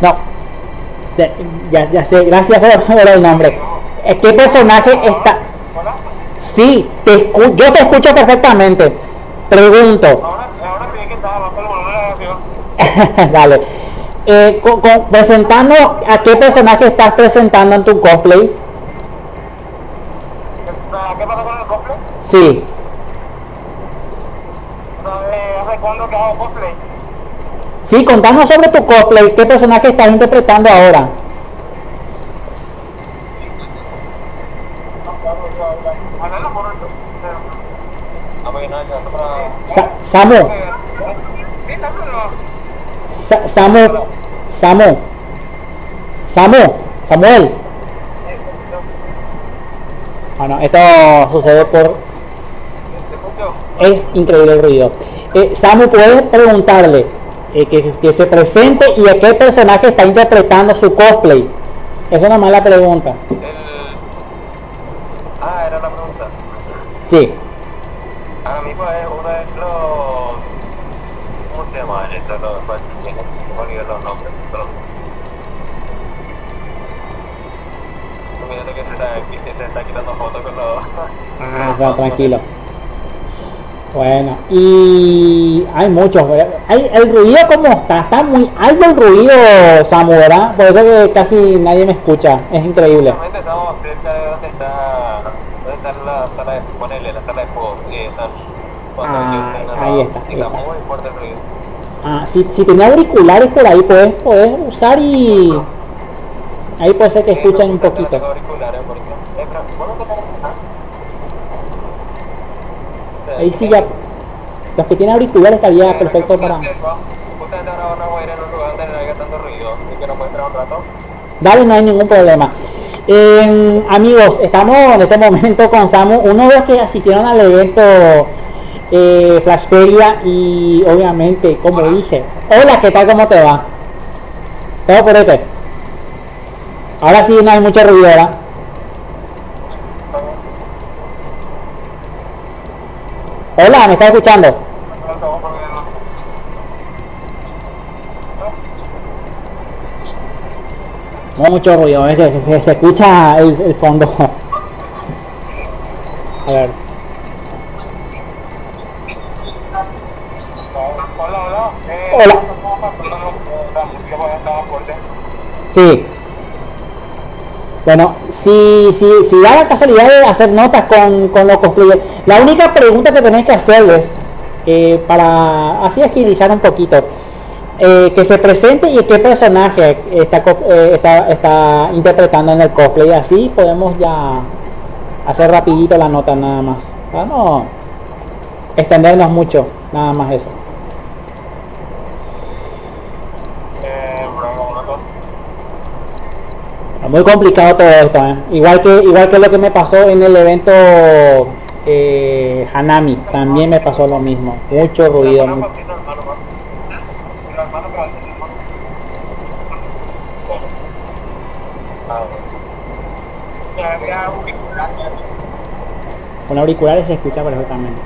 no ya, ya sé, gracias por, por el nombre. ¿Qué personaje está...? Sí, te escu- yo te escucho perfectamente. Pregunto. Dale. Eh, presentando a qué personaje estás presentando en tu cosplay. ¿Qué, ¿Qué pasa con el cosplay? Sí. Sí, contanos sobre tu cosplay. ¿Qué personaje estás interpretando ahora? Manela por esto. Ah, porque nada, ya, para... Sa- Samu. Sa- Samu. Samu. Samu. Samuel. Bueno, esto sucede por... Es increíble el ruido. Eh, Samu, ¿puedes preguntarle eh, que, que se presente y a qué personaje está interpretando su cosplay? Es una mala pregunta. El... Ah, era la pregunta. Sí uno de los... ¿Cómo se llama esto? Los... pues, Se me olvidan los nombres, perdón. Está, quitando fotos con los... Ah, ya, tranquilo. Bueno, y hay muchos, ¿verdad? hay el ruido como está, está muy alto el ruido, Samu, ¿verdad? Por eso que casi nadie me escucha, es increíble. Realmente estamos cerca de donde está... Donde está la sala de... Ponele, la sala de juegos. Y están... cuando Ah, ahí la- está, Y ahí está está. muy fuerte el ruido. Ah, si, si tenía auriculares por ahí, puedes, puedes usar y ahí puede ser que escuchen un poquito. Ahí sí ya, los que tienen auriculares estaría perfecto para... Dale, no hay ningún problema. Eh, amigos, estamos en este momento con Samu, uno de los que asistieron al evento eh, Flashperia y obviamente, como dije, hola, ¿qué tal? ¿Cómo te va? Todo por este. Ahora sí no hay mucho ruido, ¿verdad? Hola, ¿me estás escuchando? No mucho ruido, es que se, escucha el fondo. A ver. Hola, hola. Eh, Hola. La música pues, estaba fuerte. Sí. Bueno, si, si, si da la casualidad de hacer notas con, los cosplayers, la única pregunta que tenéis que hacerles, eh, para así agilizar un poquito, eh, que se presente y qué personaje está, eh, está, interpretando en el cosplay, así podemos ya hacer rapidito la nota nada más, no extendernos mucho, nada más eso. Eh, bravo, una cosa. Muy complicado todo esto, ¿eh? igual que igual que lo que me pasó en el evento eh, Hanami, también me pasó lo mismo, mucho ruido. Con auriculares se escucha perfectamente.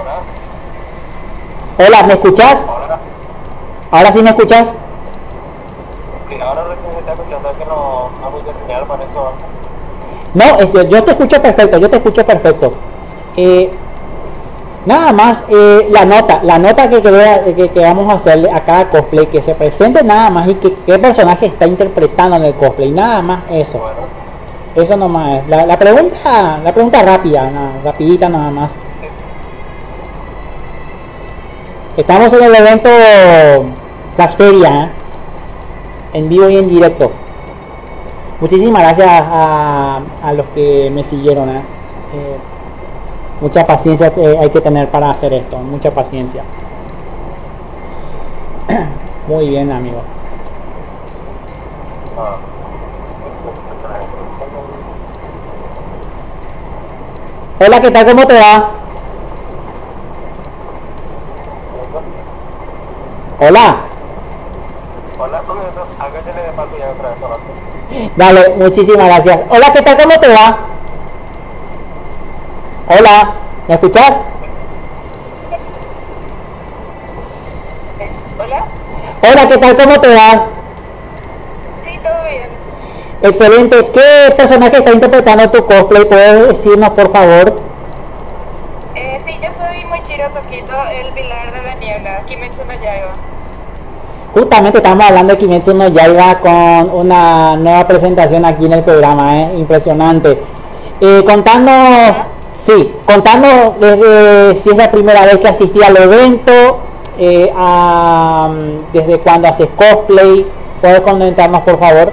Hola. Hola, ¿me escuchas? Ahora, ¿Ahora sí me escuchas? sí, ahora recién se está escuchando que no no hay mucha señal para eso. No, este, yo te escucho perfecto, yo te escucho perfecto. Eh, nada más, eh, la nota, la nota que, que, que, que vamos a hacerle a cada cosplay, que se presente nada más y que qué personaje está interpretando en el cosplay, nada más eso. Bueno, Eso nomás es. La, la pregunta, la pregunta rápida, nada, rapidita nada más. Estamos en el evento Flashperia, ¿eh? En vivo y en directo. Muchísimas gracias a, a los que me siguieron. ¿eh? Eh, mucha paciencia hay que tener para hacer esto, mucha paciencia. Muy bien, amigo. Hola, ¿qué tal? ¿Cómo te va? Hola. Minuto. Acá ya le paso ya otra vez abajo. Dale, muchísimas gracias. Hola, ¿qué tal? ¿Cómo te va? Hola, ¿me escuchas? Hola. Hola, ¿qué tal? ¿Cómo te va? Sí, todo bien. Excelente. ¿Qué personaje está interpretando tu cosplay? ¿Puedes decirnos, por favor? Eh, sí, yo soy Moichiro Toquito, el pilar de la niebla, Kimetsu no Yaiba. Justamente estamos hablando de Kimetsu no Yaiba con una nueva presentación aquí en el programa, ¿eh? impresionante. Eh, contanos, sí, contanos desde si es la primera vez que asistí al evento, eh, a, desde cuándo haces cosplay, puedes comentarnos por favor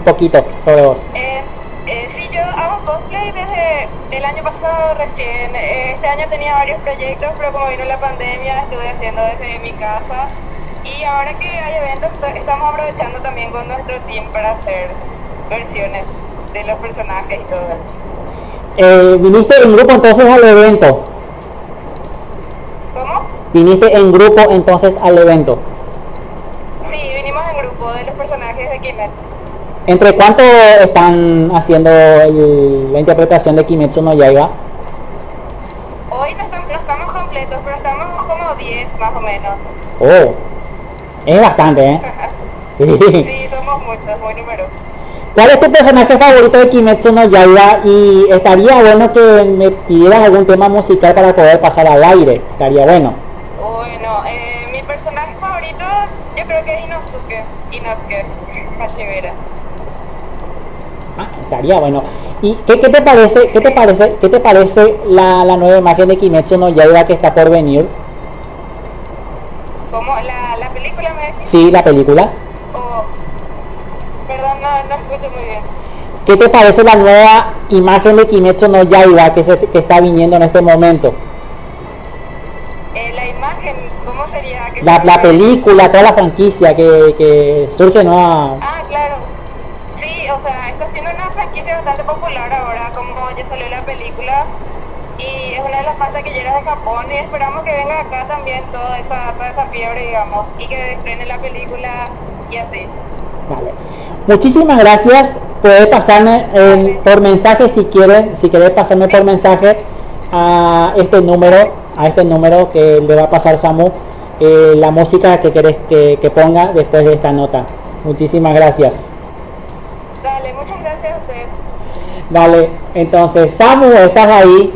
un poquito sobre vos. Eh, eh, sí, yo hago cosplay desde el año pasado recién. Eh, Este año tenía varios proyectos, pero como vino la pandemia estuve haciendo desde mi casa. Y ahora que hay eventos, est- estamos aprovechando también con nuestro team para hacer versiones de los personajes y todo eso. Eh, viniste en grupo entonces al evento, ¿Cómo? viniste en grupo entonces al evento. Sí, vinimos en grupo de los personajes de Kimetsu. ¿Entre cuántos están haciendo el- la interpretación de Kimetsu no Yaiba? Hoy no estamos, no estamos completos, pero estamos como 10 más o menos. Oh, es bastante, ¿eh? Sí. Sí, somos muchos, muy numerosos. ¿Cuál es tu personaje favorito de Kimetsu no Yaiba? Y estaría bueno que me pidieras algún tema musical para poder pasar al aire. Estaría bueno. Bueno, eh, mi personaje favorito yo creo que es Inosuke, Inosuke Hashimura. Ah, estaría bueno. ¿Y qué, qué te parece, qué te parece, qué te parece la, la nueva imagen de Kimetsu no Yaiba que está por venir? ¿Cómo? ¿La, la película me decís? Sí, la película. O... Perdón, no, no escucho muy bien. ¿Qué te parece la nueva imagen de Kimetsu no Yaiba que, se, que está viniendo en este momento? Eh, la imagen, ¿cómo sería? que La, se- la película, toda la franquicia que, que surge nueva. Ah, claro. Sí, o sea, está siendo una franquicia bastante popular ahora, como ya salió la película. Y es una de las partes que llega de Japón y esperamos que venga acá también toda esa, toda esa fiebre, digamos, y que estrene la película y así. Vale. Muchísimas gracias. Puedes pasarme eh, por mensaje si quieres, si quieres pasarme por mensaje a este número, a este número que le va a pasar Samu, eh, la música que querés que, que ponga después de esta nota. Muchísimas gracias. Dale, muchas gracias a ustedes. Dale, entonces Samu, estás ahí.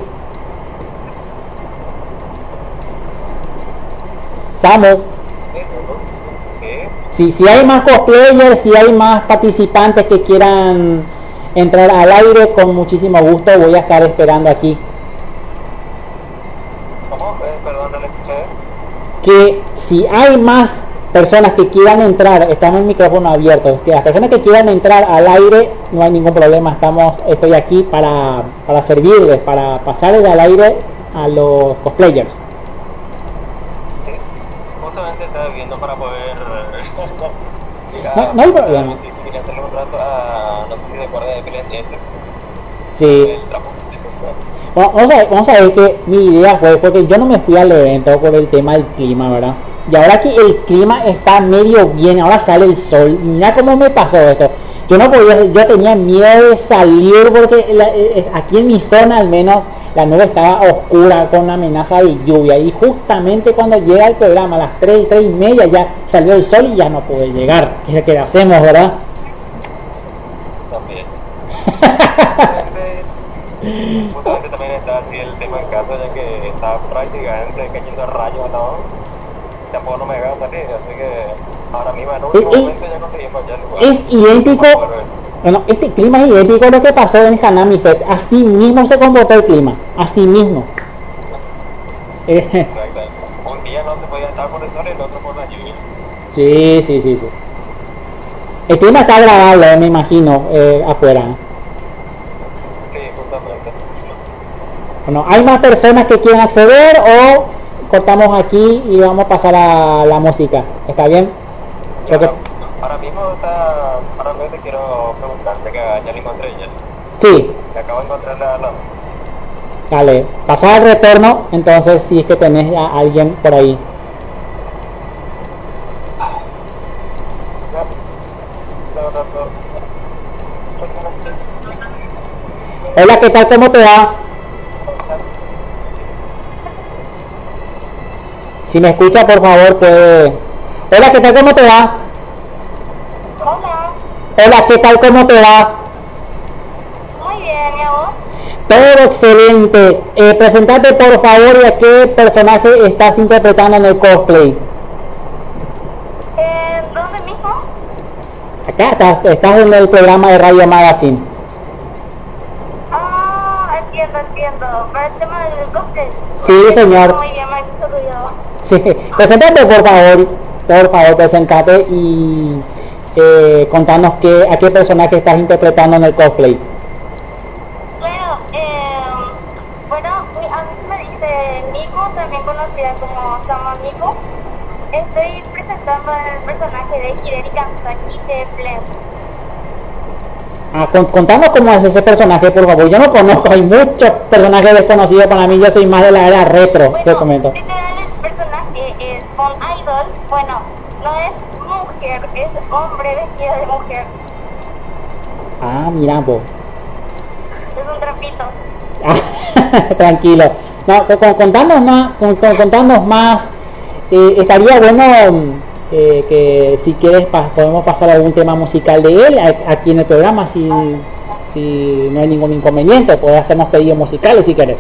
Samu, si, si hay más cosplayers, si hay más participantes que quieran entrar al aire, con muchísimo gusto voy a estar esperando aquí. Eh. Que si hay más personas que quieran entrar, estamos en micrófono abierto, que las personas que quieran entrar al aire, no hay ningún problema, estamos, estoy aquí para, para servirles, para pasarles al aire a los cosplayers. Para poder... No- no hay problema. Si quería hacerle un rato a... No sé si de acuerdo de ese, Sí. Bueno, Vamos a, ver, vamos a ver que mi idea fue porque yo no me fui al evento por el tema del clima, ¿verdad? Y ahora que el clima está medio bien, ahora sale el sol, mira cómo me pasó esto. Yo no podía, yo tenía miedo de salir porque la- eh, eh, aquí en mi zona al menos la nube estaba oscura con amenaza de lluvia y justamente cuando llega el programa a las 3, 3 y media ya salió el sol y ya no pude llegar. ¿Qué es lo que hacemos, verdad? También. Justamente- también está así el tema en casa, ya que está prácticamente cayendo rayos ¿no? Tampoco no me dejan salir, así que ahora mismo en Eh, eh, momento ya conseguimos ya el lugar. Es idéntico, bueno, este clima es idéntico a lo que pasó en Hanami Fest. Así mismo se comportó el clima, así mismo. Exacto. Un día no se podía estar por el sol y el otro por la lluvia. sí, sí, sí, sí. El clima está agradable, me imagino, eh, afuera. Sí, justamente. Bueno, ¿hay más personas que quieran acceder o cortamos aquí y vamos a pasar a la música? ¿Está bien? Ahora mismo, o sea, ahora mismo te quiero preguntarte que ya la encontré ya. Sí. Te acabo de encontrar la alarma. vale pasa al retorno, entonces si es que tenés a alguien por ahí. Ah. Hola, ¿qué tal? ¿Cómo te va? Si me escucha, por favor, puede Hola, ¿qué tal? ¿Cómo te va? Hola, Hola, ¿qué tal? ¿Cómo te va? muy bien, ¿y a vos? Todo excelente. Eh, presentate, por favor, y a qué personaje estás interpretando en el cosplay. Eh, ¿Dónde mismo? Acá estás, estás en el programa de Radio Magazine. Ah, entiendo, entiendo. Para el tema del cosplay. Sí, señor. Muy bien, me cuidado. Sí, presentate por favor, por favor, presentate y eh, contanos qué, a qué personaje estás interpretando en el cosplay. Bueno, eh, bueno, mi- a mí me dice Nico, también conocida como Sama Nico. Estoy presentando el personaje de Hideri Kansaki de Blend. Ah, con- contanos cómo es ese personaje, por favor. Yo no conozco, hay muchos personajes desconocidos para mí, yo soy más de la era retro, te comento. literal el personaje es un idol, bueno, no es mujer, es hombre vestido de mujer, Ah, mira vos. es un trapito. Ah, Tranquilo. No, con- con- contanos más, con- con- contanos más. eh, estaría bueno eh, que si quieres pa- podemos pasar algún tema musical de él aquí en el programa si, si no hay ningún inconveniente. Puedes hacernos pedidos musicales si quieres.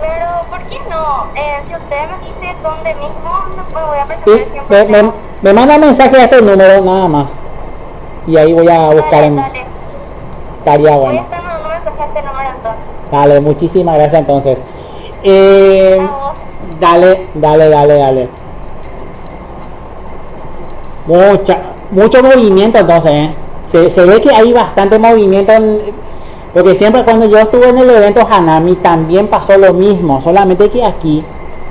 Pero, ¿por qué no? Eh, si usted me dice dónde mismo, no me voy a presentar me. Me- manda mensaje a este número nada más. Y ahí voy a buscar en... dale. Estaría bueno. este número entonces. Dale, muchísimas gracias entonces. Eh, dale, dale, dale, dale. Mucha, mucho movimiento entonces, ¿eh? se, se ve que hay bastante movimiento, en- porque siempre cuando yo estuve en el evento Hanami también pasó lo mismo, solamente que aquí,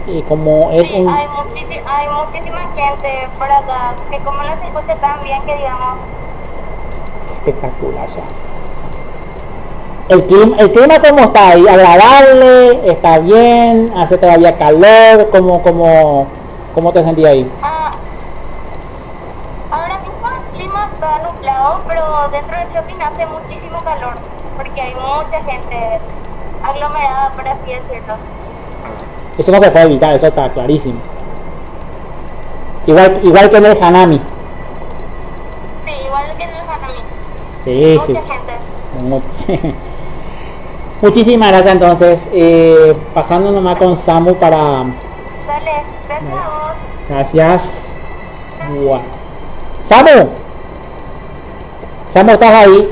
eh, como es Sí, un... hay, hay muchísima gente por acá, que como se escucha tan bien que digamos, espectacular ya. El clima, el clima como está ahí, agradable, está bien, hace todavía calor, como, como, ¿cómo te sentí ahí? Ah, ahora mismo el clima está nublado, pero dentro del shopping hace muchísimo calor, porque hay mucha gente aglomerada, por así decirlo. Eso no se puede evitar, eso está clarísimo. Igual, igual que en el Hanami. Sí, igual que en el Hanami. Sí, sí. mucha gente. Much- Muchísimas gracias entonces. Eh, pasando nomás con Samu para... Dale, vos. Gracias. Bueno. Samu. Samu, ¿estás ahí?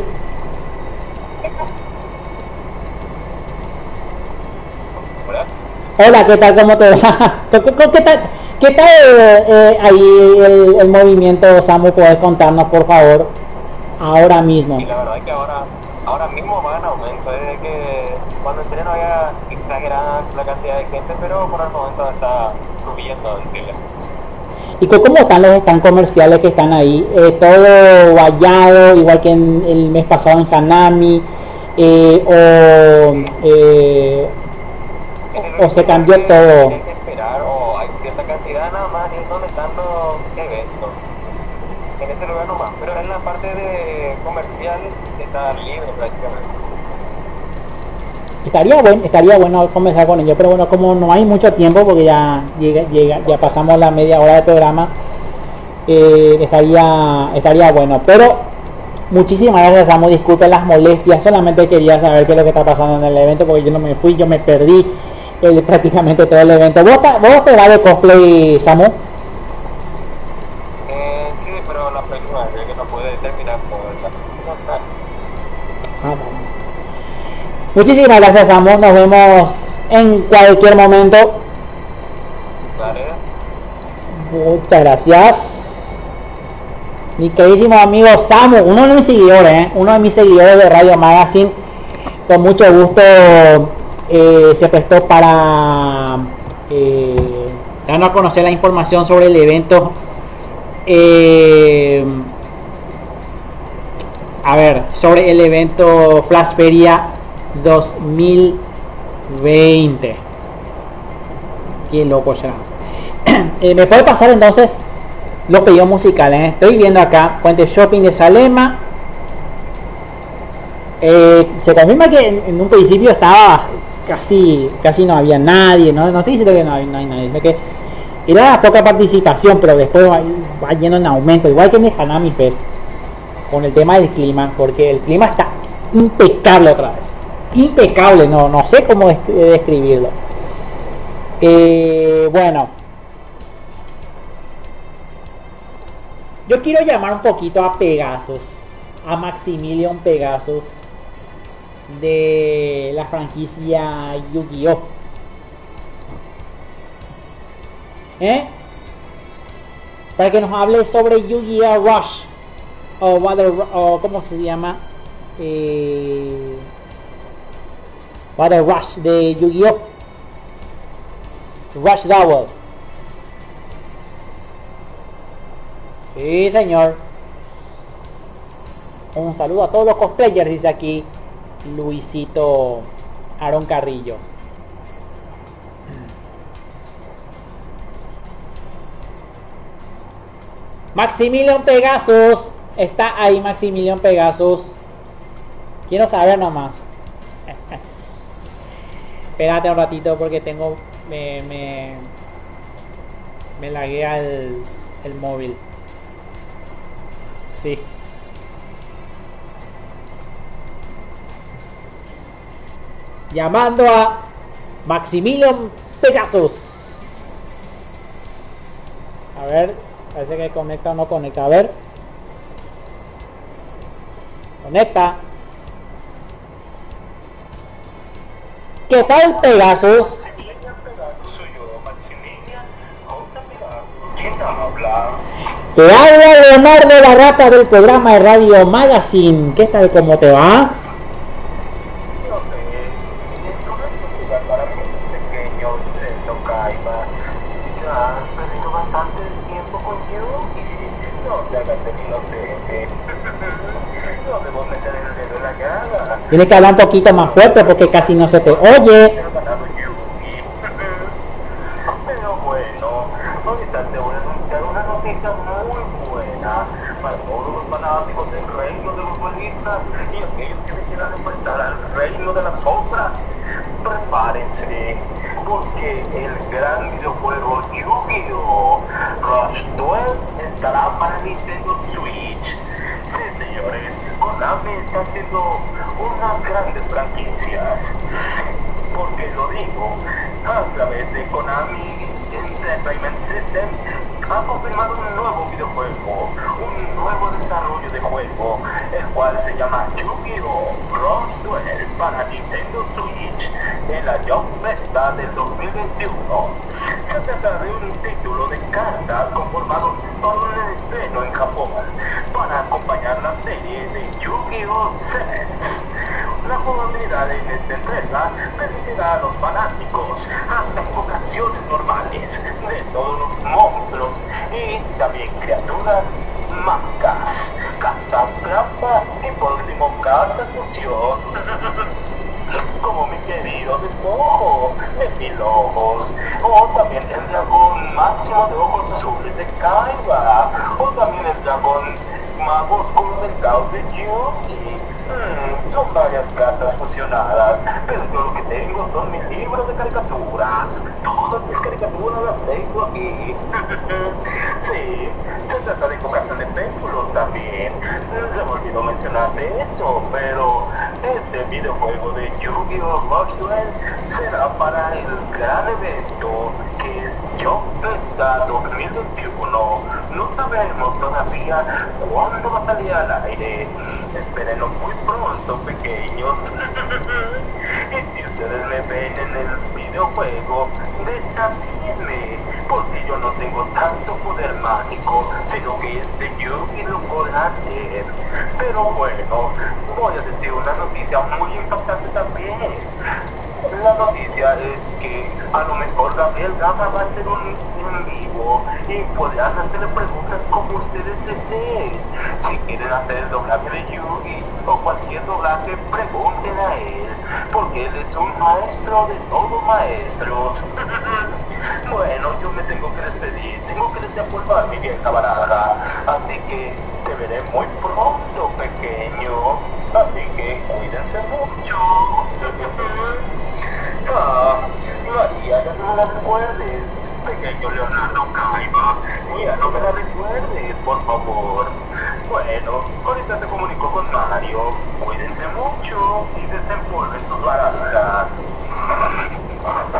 Hola, ¿qué tal? ¿Cómo te va? ¿Qué, tal, qué tal eh, eh, ahí el, el movimiento, Samu? ¿Puedes contarnos, por favor? Ahora mismo. Y la verdad es que ahora, ahora mismo va en aumento, desde que cuando entré no había exagerada la cantidad de gente, pero por el momento está subiendo, decirle. ¿Y cómo están los stands comerciales que están ahí? Eh, todo vallado, igual que en el mes pasado en Hanami, eh, o, eh, o- se cambió todo. Hay que esperar o hay cierta cantidad nada más eventos. En ese lugar nomás, pero en la parte de comercial está libre prácticamente. Estaría bueno, estaría bueno comenzar con ello, pero bueno, como no hay mucho tiempo, porque ya llega, llega, ya pasamos la media hora del programa, eh, estaría, estaría bueno. Pero muchísimas gracias, Samu, disculpen las molestias, solamente quería saber qué es lo que está pasando en el evento, porque yo no me fui, yo me perdí eh, prácticamente todo el evento. ¿Vos, vos te vas de cosplay, Samu? Eh, sí, pero la vez que no puede terminar por esta. Ah, bueno. Muchísimas gracias, Samu, nos vemos en cualquier momento. Vale. Muchas gracias. Mi queridísimo amigo Samu, uno de mis seguidores, ¿eh? uno de mis seguidores de Radio Magazine, con mucho gusto eh, se prestó para eh, a conocer la información sobre el evento. eh, a ver, sobre el evento Flash Feria 2020. Qué loco será. Eh, ¿Me puede pasar entonces los pedidos musicales? Estoy viendo acá, Puente Shopping de Salema. Se confirma que en un principio estaba casi casi no había nadie, no, no estoy diciendo que no hay, nadie, sino que era poca participación, pero después va, va yendo en aumento, igual que en el Hanami Fest, con el tema del clima, porque el clima está impecable otra vez. Impecable, no, no sé cómo des- describirlo. Eh, bueno. Yo quiero llamar un poquito a Pegasus, a Maximilian Pegasus de la franquicia Yu-Gi-Oh! ¿Eh? Para que nos hable sobre Yu-Gi-Oh! Rush o, Battle o ¿cómo se llama? Eh, Battle Rush de Yu-Gi-Oh! Rush Double. Sí, señor. Un saludo a todos los cosplayers, dice aquí Luisito Aaron Carrillo. Maximilian Pegasus. Está ahí Maximilian Pegasus. Quiero saber nomás. Espérate un ratito porque tengo... Me... Me, me laguea el móvil. Sí. Llamando a Maximilian Pegasus. A ver, parece que conecta o no conecta. A ver. Conecta. ¿Qué tal Pegasus? Te habla Leonardo la rata del programa de Radio Magazine. ¿Qué tal? ¿Cómo te va? No sé, no es un lugar para mí pequeño, Sendo Kaiba. Ya has perdido bastante no te hagas inocente. No debo meter el dedo en la llaga. Tienes que hablar un poquito más fuerte porque casi no se te oye. Me. Pero bueno, ahorita te voy a anunciar una noticia muy buena para todos los fanáticos del reino de los duelistas y aquellos que quieran enfrentar al reino de las sombras. Prepárense, porque el gran! Rush Duel estará para Nintendo Switch. Sí, señores, Konami está haciendo unas grandes franquicias. Porque lo digo, a través de Konami Entertainment System ha confirmado un nuevo videojuego, un nuevo desarrollo de juego, el cual se llama Yu-Gi-Oh! Duel para Nintendo Switch en la Jump Festa del 2021. Se trata de un título de cartas conformado para un estreno en Japón para acompañar la serie de Yu-Gi-Oh! La jugabilidad en esta permitirá a los fanáticos hasta invocaciones normales de todos los monstruos y también criaturas mágicas, cartas trampa y por último cartas fusión. Como mi querido despojo de mil ojos, o también el dragón máximo de ojos azules de Kaiba, o también el dragón oscuro del caos de Yuki. Mm, son varias cartas fusionadas, pero yo lo que tengo son mis libros de caricaturas. Todas mis caricaturas las tengo aquí. sí, se trata de invocación de péndulos también. Se me olvidó mencionarte eso, pero este videojuego de Yu-Gi-Oh! Será para el gran Festa 2021. No sabemos todavía cuándo va a salir al aire. Espérenlo muy pronto, pequeños. y si ustedes me ven en el videojuego, desafíenme, porque yo no tengo tanto poder mágico, sino que este Yugi lo podrá hacer. Pero bueno, voy a decir una noticia muy importante también. La noticia es que a lo mejor Gabriel Gama va a hacer un vivo y podrás hacerle preguntas como ustedes deseen. Si quieren hacer el doblaje de Yugi o cualquier doblaje, pregúntenle a él, porque él es un maestro de todos maestros. bueno, yo me tengo que despedir, tengo que desapurar mi vieja camarada, así que te veré muy pronto, pequeño. Así que cuídense mucho. ah, María, ya pequeño Leonardo Caiba. Mira, no me la recuerdes, por favor. Bueno, ahorita te comunico con Mario. Cuídense mucho y desempolven sus barajas.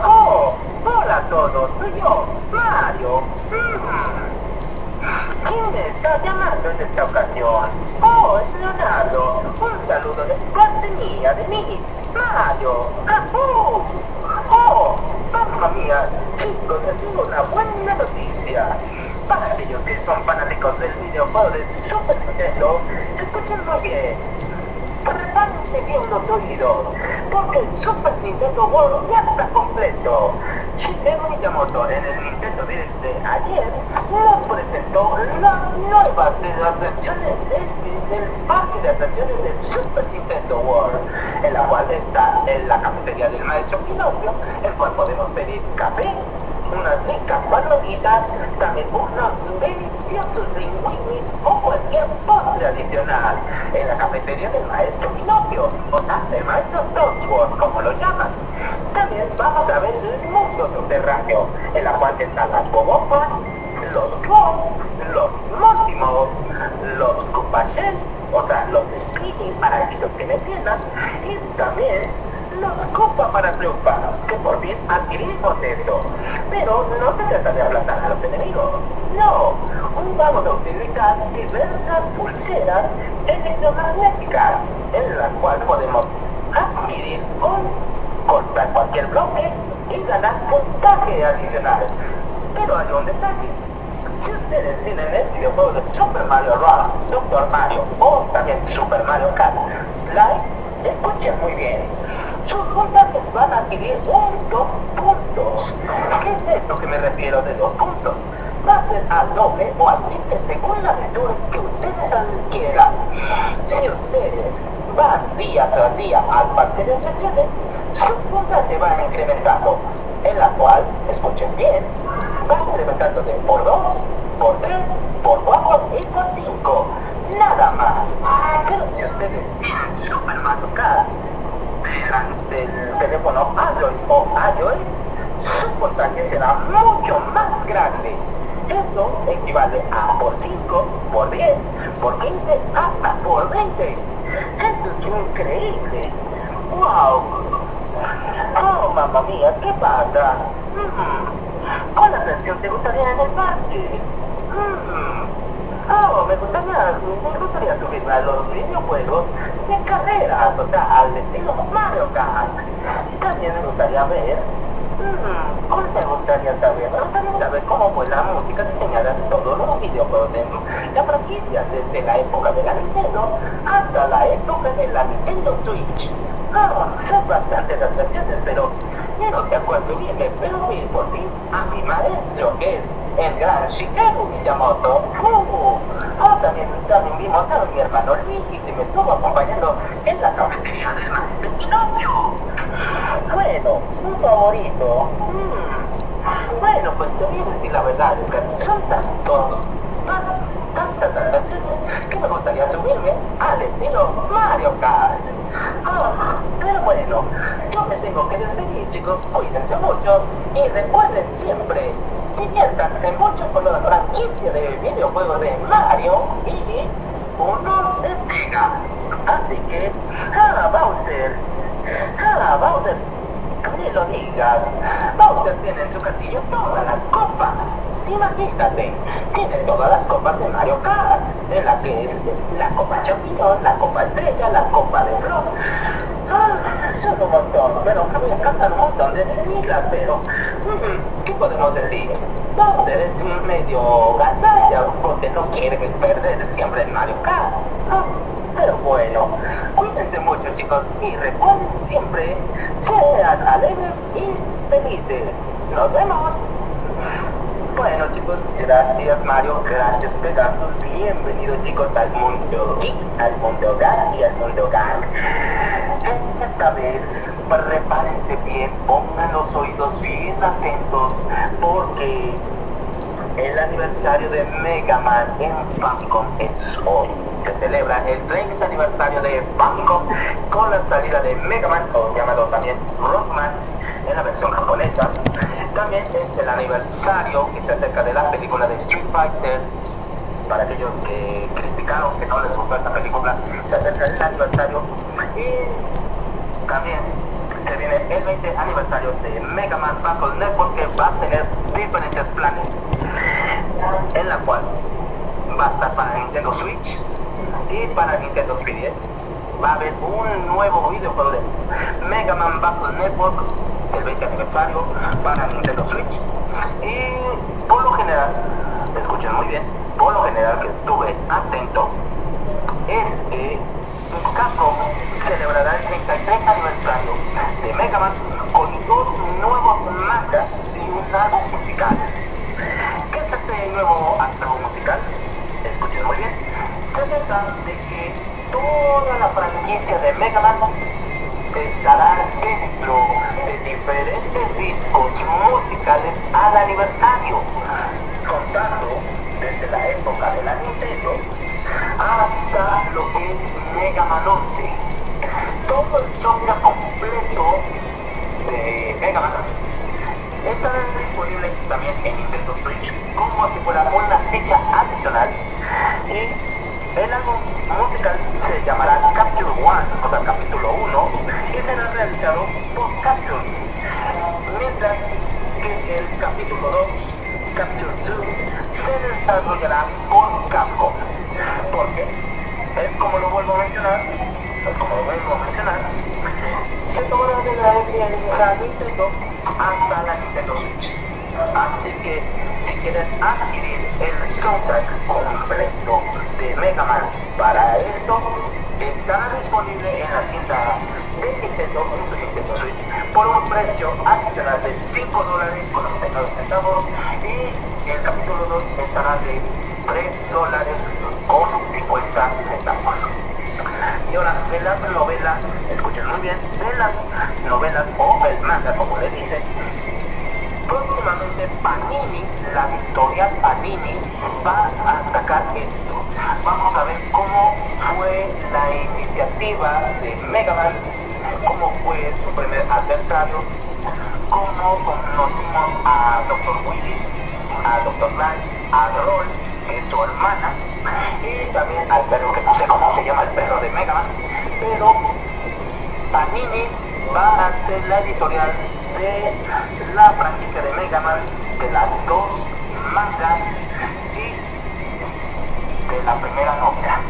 Oh, hola a todos, soy yo, Mario. Mm. ¿Quién está llamando en esta ocasión? Oh, es Leonardo. Un saludo de parte mía, de mí, Mario. Ah, oh, oh, mamma mía. Chicos, buena noticia. Para aquellos que son fanáticos del videojuego de Super Nintendo, escuchen muy bien. Prepárense bien los oídos, porque el Super Nintendo World ya está completo. Shigeru Miyamoto en el Nintendo Direct de ayer nos presentó las nuevas de las versiones del, del parque de atracciones del Super Nintendo World, en la cual está en la cafetería del maestro Pinocchio, el cual podemos pedir café, unas ricas palomitas, también unos deliciosos linguinis o cualquier postre adicional en la cafetería del maestro Pinocchio o del maestro Toadsworth, como lo llaman. También vamos a ver el mundo subterráneo, en la cual están las bobompas, los globos, los mótimos, los cupachel, o sea, los spinning para que me entiendan, y también los copa para triunfar, que por fin adquirimos esto. Pero no se trata de aplastar a los enemigos, no. Vamos a utilizar diversas pulseras electromagnéticas, en las cuales podemos adquirir o cortar cualquier bloque y ganar puntaje adicional. Pero hay un detalle. Si ustedes tienen el videojuego de Super Mario Run, Doctor Mario o también Super Mario Kart Live, escuchen muy bien. Sus puntajes van a adquirir un dos puntos. ¿Qué es esto que me refiero de dos puntos? Va a ser al doble o al triple según la aventura que ustedes adquieran. Si ustedes van día tras día al parque de atracciones, su puntaje va incrementando, en la cual, escuchen bien, va incrementando de por 2, por 3, por 4 y por 5. Nada más. Pero si ustedes tienen Super Mario Kart del teléfono Android o iOS, su puntaje será mucho más grande. Esto equivale a por 5, por 10, por 15, hasta por 20. Esto es increíble. ¡Wow! ¡Oh, mamá mía! ¿Qué pasa? Mm. ¿Cuál atracción te gustaría en el parque? Mm. Oh, me gustaría, me subirme a los videojuegos de carreras, o sea, al estilo Mario Kart. También me gustaría ver, mmm, ¿cuál me gustaría saber? Me gustaría saber cómo fue la música diseñada en todos los videojuegos de la franquicia, desde la época de la Nintendo hasta la época de la Nintendo Switch. Ah, son bastantes atracciones, pero ya no te acuerdo bien, espero ir por fin a mi maestro, que es el gran Shigeru Miyamoto. Uh, ah, también, también vimos a mi hermano Luigi que me estuvo acompañando en la cafetería del maestro Pinocchio. Bueno, un favorito. Mm. Bueno, pues te voy a decir la verdad, son tantos, tan- tantas atracciones que me gustaría subirme al estilo Mario Kart. Ah, pero bueno, yo me tengo que despedir chicos, cuídense mucho y recuerden siempre, diviértanse mucho con la franquicia de videojuegos de Mario y unos de Sega. Así que, ah, Bowser, ah, Bowser, ni lo digas, Bowser tiene en su castillo todas las copas. Imagínate, tiene todas las copas de Mario Kart, de la que es la copa champiñón, la copa estrella, la copa de flor. Ah, son un montón, pero me encantan un montón de siglas, pero mm, ¿qué podemos decir? Bowser es medio gandalla porque no quiere perder siempre en Mario Kart. Ah, pero bueno, cuídense mucho chicos y recuerden siempre, sean alegres y felices. Nos vemos. Gracias Mario, gracias Pegasus, bienvenidos chicos al mundo geek, al mundo gang y al mundo gang. Esta vez prepárense bien, pongan los oídos bien atentos, porque el aniversario de Mega Man en Famicom es hoy. Se celebra el 30 aniversario de Famicom con la salida de Mega Man, o llamado también Rockman, en la versión japonesa. También es el aniversario que se acerca de la película de Street Fighter. Para aquellos que criticaron que no les gustó esta película, se acerca el aniversario. Y también se viene el 20 aniversario de Mega Man Battle Network que va a tener diferentes planes. En la cual va a estar para Nintendo Switch y para Nintendo 3DS. Va a haber un nuevo videojuego de Mega Man Battle Network, el 20 aniversario, para Nintendo Switch. Y por lo general, escuchen muy bien, por lo general que estuve atento, es que Capcom celebrará el 33 aniversario de Mega Man con dos nuevos mangas y un álbum musical. ¿Qué es este nuevo álbum musical? Escuchen muy bien. Se trata de que toda la franquicia de Mega Man estará dentro de diferentes discos musicales al aniversario, contando desde la época de la Nintendo hasta lo que es Mega Man 11. Todo el software completo de Mega Man estará disponible también en Nintendo Switch como si fuera una ficha adicional y el álbum musical se llamará Capture One, o sea, capítulo 1, y será realizado por Capture, mientras que el capítulo 2, Capture 2, se desarrollará por Capcom. Porque es como lo vuelvo a mencionar, es como lo vuelvo a mencionar, se tomará de la la Nintendo hasta la Nintendo Switch. Así que si quieren adquirir el soundtrack completo de Mega Man para esto, estará disponible en la tienda por un precio adicional de 5 dólares con 99 centavos y el capítulo 2 estará de 3 dólares con 50 centavos. Y ahora, de las novelas, escuchen muy bien, de las novelas o el manga, como le dicen, próximamente Panini, la editorial Panini, va a sacar esto. Vamos a ver cómo fue la iniciativa de Mega Man, cómo fue su primer adversario, cómo conocimos a Dr. Willy, a Dr. Light, a Roll, que es su hermana, y también al perro que no sé cómo se llama el perro de Mega pero Panini va a ser la editorial de la franquicia de Mega Man, de las dos mangas y de la primera novela.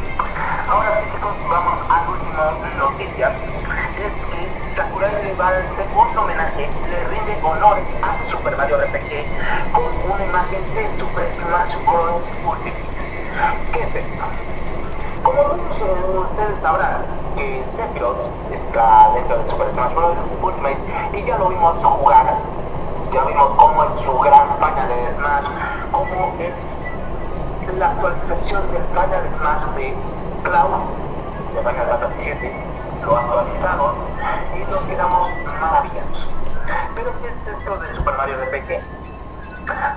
Ahora sí chicos, vamos a última noticia. Sakurai Rival, segundo homenaje, le rinde honores a Super Mario RPG con una imagen de Super Smash Bros. Ultimate. ¿Qué es? Como muchos de ustedes sabrán, que Sephiroth está dentro de Super Smash Bros. Ultimate y ya lo vimos jugar, ya vimos cómo es su gran final de Smash, cómo es la actualización del final Smash de Cloud, de Final Fantasy 7, lo actualizaron y nos quedamos maravillados. Pero ¿qué es esto de Super Mario RPG?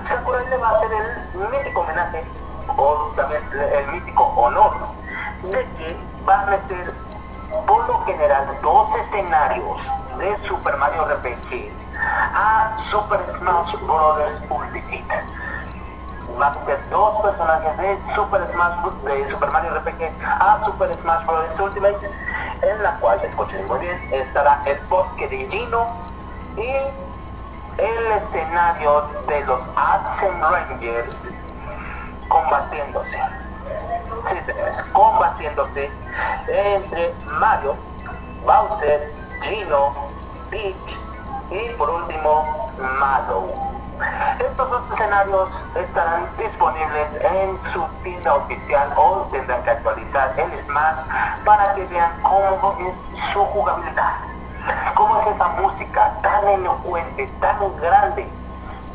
Sakurai le va a hacer el mítico homenaje o también el mítico honor de que va a meter por lo general dos escenarios de Super Mario RPG a Super Smash Bros. Ultimate. Va a meter dos personajes de Super Smash de Super Mario RPG a Super Smash Bros. Ultimate, en la cual, escuchen muy bien, estará el bosque de Gino y el escenario de los Action Rangers combatiéndose. Sí, combatiéndose entre Mario, Bowser, Gino, Peach y por último Mallow. Estos dos escenarios estarán disponibles en su tienda oficial o tendrán que actualizar el Smash para que vean cómo es su jugabilidad. Cómo es esa música tan elocuente, tan grande.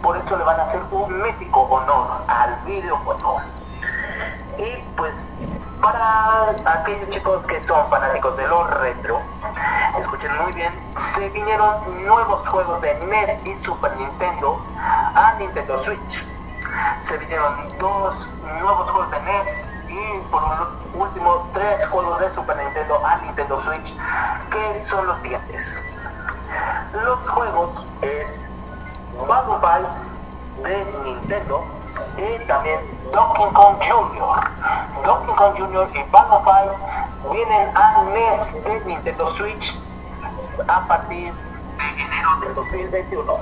Por eso le van a hacer un mítico honor al videojuego. Y pues para aquellos chicos que son fanáticos de los retro, escuchen muy bien, se vinieron nuevos juegos de NES y Super Nintendo a Nintendo Switch. Se vinieron dos nuevos juegos de NES y por último tres juegos de Super Nintendo a Nintendo Switch, que son los siguientes. Los juegos es Balloon Fight de Nintendo y también Donkey Kong Jr. Donkey Kong Jr. y Balloon Fight vienen al NES de Nintendo Switch a partir de enero del 2021.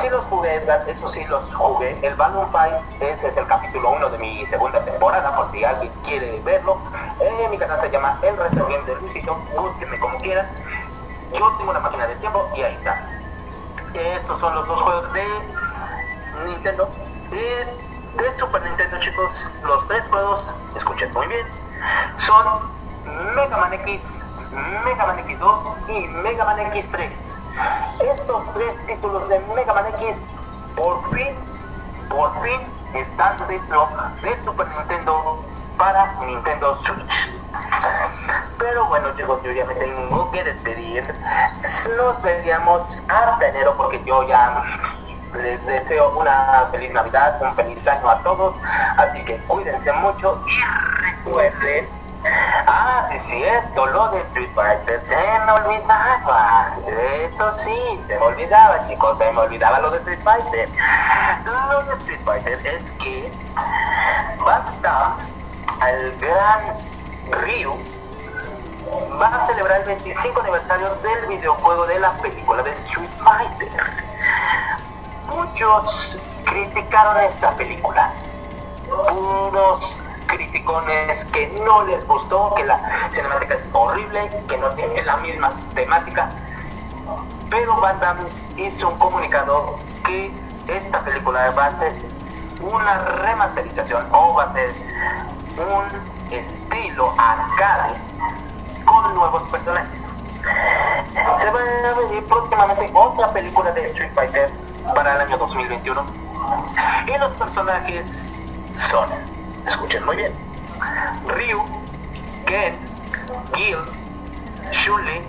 Sí los jugué, eso sí los jugué. El Balloon Fight, ese es el capítulo 1 de mi segunda temporada, por si alguien quiere verlo. Eh, mi canal se llama El Game de Luisito, búsquenme como quieran. Yo tengo una máquina del tiempo y ahí está. Estos son los dos juegos de Nintendo. De Super Nintendo chicos, los tres juegos, escuchen muy bien, son Mega Man X, Mega Man X2 y Mega Man X3. Estos tres títulos de Mega Man X por fin, por fin están dentro de Super Nintendo para Nintendo Switch. Pero bueno chicos, yo ya me tengo que despedir. Nos veríamos hasta enero porque yo ya les deseo una feliz Navidad, un feliz año a todos. Así que cuídense mucho y recuerden. Ah, sí, cierto, lo de Street Fighter se me olvidaba. Eso sí, se me olvidaba, chicos, se me olvidaba lo de Street Fighter. Lo de Street Fighter es que basta al gran Ryu va a celebrar el 25 aniversario del videojuego de la película de Street Fighter. Muchos criticaron esta película. Unos criticones que no les gustó, que la cinemática es horrible, que no tiene la misma temática. Pero Van Damme hizo un comunicado que esta película va a ser una remasterización o va a ser un estilo arcade con nuevos personajes. Se va a venir próximamente otra película de Street Fighter para el año 2021. Y los personajes son, escuchen muy bien, Ryu, Ken, Gil, Shuli,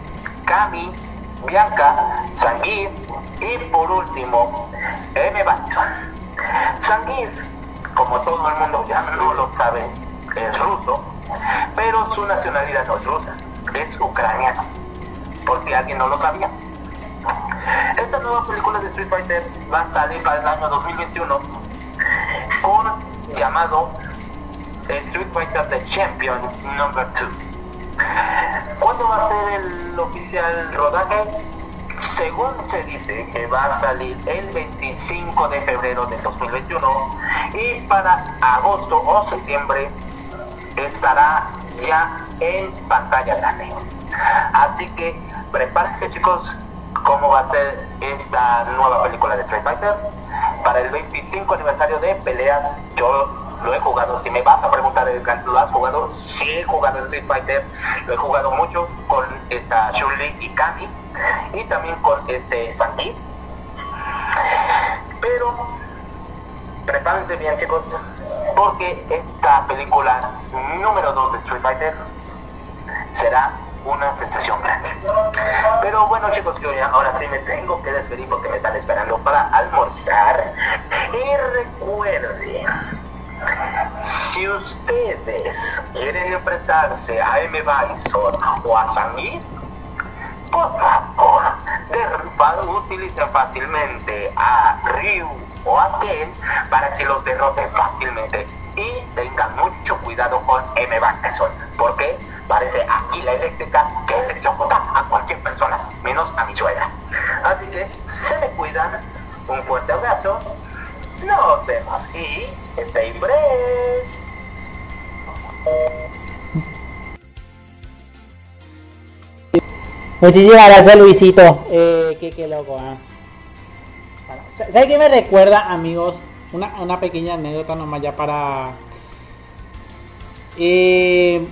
Kami, Bianca, Sangir y por último, M. Bison. Sangir, como todo el mundo ya no lo sabe, es ruso, pero su nacionalidad no es rusa, es ucraniano, por si alguien no lo sabía. Esta nueva película de Street Fighter va a salir para el año 2021 con llamado Street Fighter The Champion Number 2. ¿Cuándo va a ser el oficial rodaje? Según se dice que va a salir el 25 de febrero del 2021 y para agosto o septiembre estará ya en pantalla grande. Así que prepárense chicos, cómo va a ser esta nueva película de Street Fighter. Para el 25 aniversario de peleas, yo lo he jugado. Si me vas a preguntar, Edgar, ¿lo has jugado? Sí he jugado Street Fighter, lo he jugado mucho con esta Chun-Li y Kami y también con este Sanji. Pero prepárense bien chicos, porque esta película número 2 de Street Fighter será una sensación grande. Pero bueno chicos, yo ya ahora sí me tengo que despedir porque me están esperando para almorzar. Y recuerden, si ustedes quieren enfrentarse a M. Bison o a Samir, por favor, derriban, utilicen fácilmente a Ryu o a Ken para que los derroten fácilmente. Y tengan mucho cuidado con M. Bison, porque parece aquí la eléctrica que electrocuta a cualquier persona, menos a mi suegra. Así que se me cuidan, un fuerte abrazo, nos vemos y stay fresh. Muchísimas gracias Luisito. Eh, qué, loco, ¿eh? ¿Sabes qué me recuerda, amigos? Una, una pequeña anécdota nomás ya para... Eh,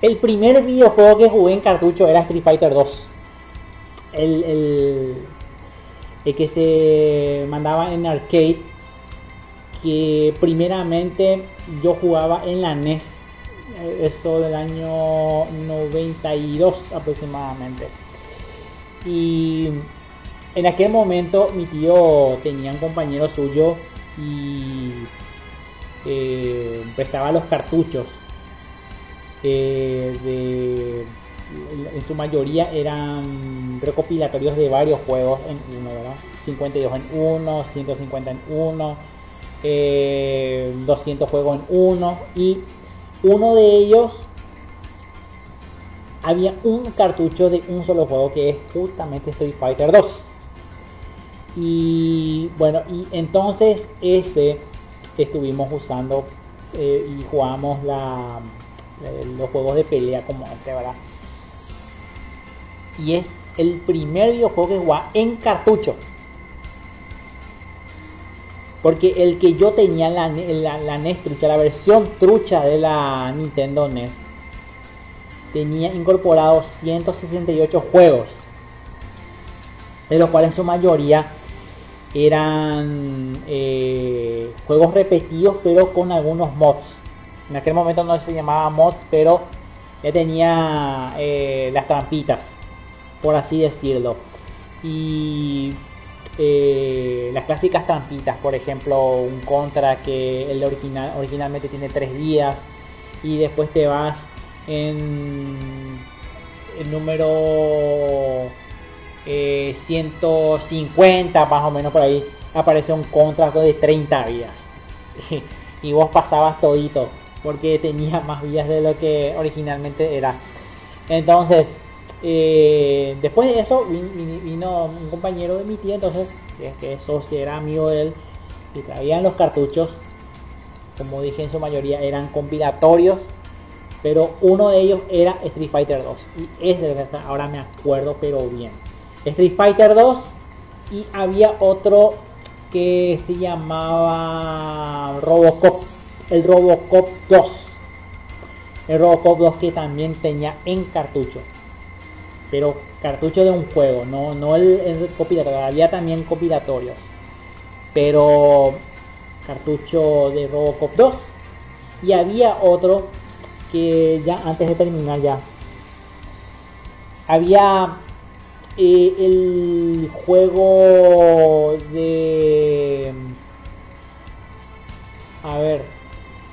el primer videojuego que jugué en cartucho era Street Fighter 2. El, el, el que se mandaba en arcade. Que primeramente yo jugaba en la NES esto del año 92 aproximadamente y en aquel momento mi tío tenía un compañero suyo y eh, prestaba los cartuchos eh, en su mayoría eran recopilatorios de varios juegos en uno, ¿verdad? 52 en uno, 150 en uno, eh, 200 juegos en uno y uno de ellos había un cartucho de un solo juego que es justamente Street Fighter 2. Y bueno, y entonces ese que estuvimos usando eh, y jugamos la, los juegos de pelea como este, ¿verdad? Y es el primer videojuego que jugaba en cartucho. Porque el que yo tenía la, la, la NES trucha, la versión trucha de la Nintendo NES, tenía incorporados 168 juegos. De los cuales en su mayoría eran eh, juegos repetidos pero con algunos mods. En aquel momento no se llamaba mods, pero ya tenía eh, las trampitas, por así decirlo. Y eh, las clásicas trampitas, por ejemplo, un contra que el original originalmente tiene tres días y después te vas en el número eh, 150 más o menos por ahí aparece un contrato de 30 vidas. Y vos pasabas todito porque tenía más vías de lo que originalmente era. Entonces eh, después de eso vin- vino un compañero de mi tía entonces que- socio era amigo de él y traían los cartuchos. Como dije en su mayoría eran compilatorios pero uno de ellos era Street Fighter 2 y ese ahora me acuerdo pero bien Street Fighter 2 y había otro que se llamaba Robocop el Robocop 2 el Robocop 2 que también tenía en cartucho pero cartucho de un juego no no el, el compilatorio había también compilatorios pero cartucho de Robocop 2 y había otro que ya antes de terminar ya había eh, el juego de a ver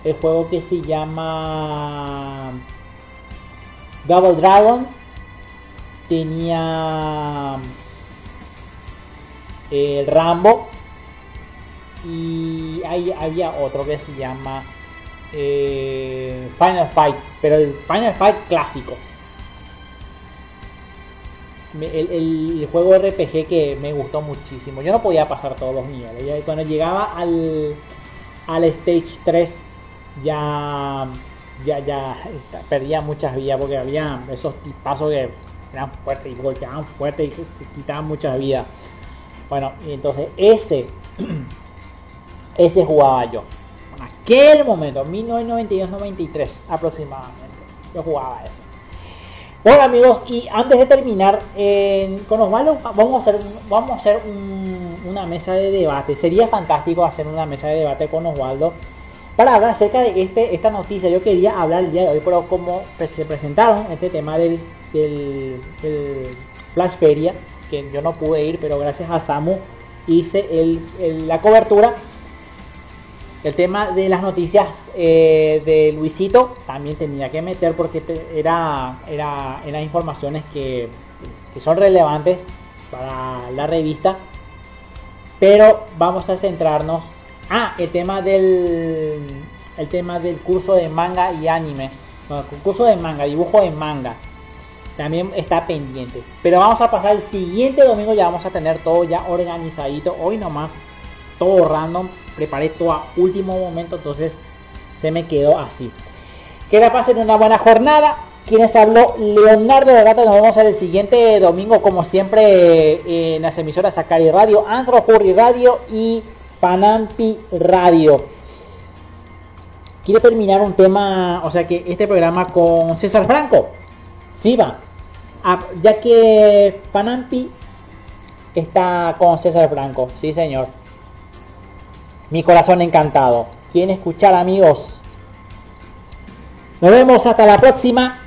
el juego que se llama Double Dragon tenía el Rambo y ahí había otro que se llama eh, Final Fight, pero el Final Fight clásico. El, juego RPG que me gustó muchísimo. Yo no podía pasar todos los niveles. Cuando llegaba al, al stage 3 ya ya ya perdía muchas vidas porque había esos tipazos que eran fuertes y golpeaban fuerte y quitaban muchas vidas. Bueno, y entonces ese ese jugaba yo. En aquel momento, 1992-93 aproximadamente. Yo jugaba eso. Bueno amigos, y antes de terminar, eh, con Osvaldo vamos a hacer, vamos a hacer un- una mesa de debate. Sería fantástico hacer una mesa de debate con Osvaldo para hablar acerca de este, esta noticia. Yo quería hablar el día de hoy, pero como se presentaron este tema del, del, del Flash Feria, que yo no pude ir, pero gracias a Samu hice el- el- la cobertura el tema de las noticias eh, de Luisito también tenía que meter porque era, era, eran informaciones que, son relevantes para la revista. Pero vamos a centrarnos. Ah, el tema del el tema del curso de manga y anime. Curso de manga, dibujo de manga. También está pendiente. Pero vamos a pasar el siguiente domingo, ya vamos a tener todo ya organizadito. Hoy nomás todo random, preparé todo a último momento, entonces se me quedó así. Que la pasen una buena jornada. Quienes habló Leonardo de Gata, nos vemos el siguiente domingo, como siempre, eh, en las emisoras Sakari Radio, Andro Curry Radio y Panampi Radio. Quiero terminar un tema, o sea que este programa con César Franco. Sí, va. Ah, ya que Panampi está con César Franco, sí señor. Mi corazón encantado. ¿Quieren escuchar amigos? Nos vemos hasta la próxima.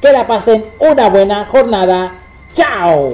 Que la pasen una buena jornada. ¡Chao!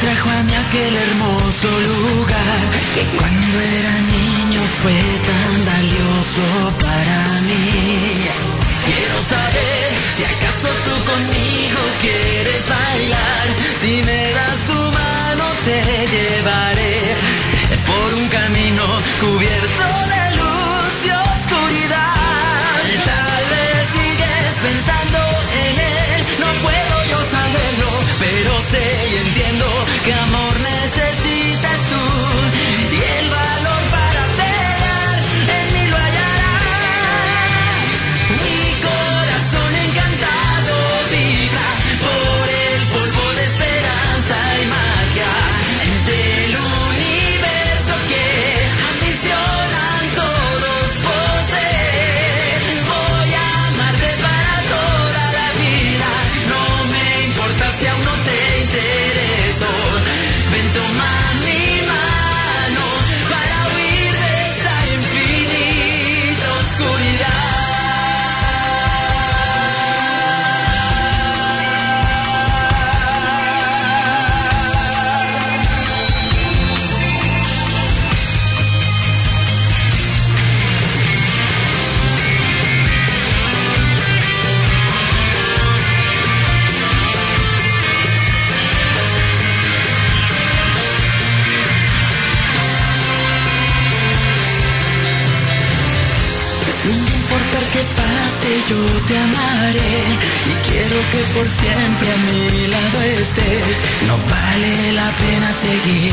Trajo a mí aquel hermoso lugar que cuando era niño fue tan valioso para mí. Quiero saber si acaso tú conmigo quieres bailar. Si me das tu mano te llevaré por un camino cubierto de luz y oscuridad. Tal vez sigues pensando en él, no puedo yo saberlo, pero sé que amor yo te amaré y quiero que por siempre a mi lado estés. No vale la pena seguir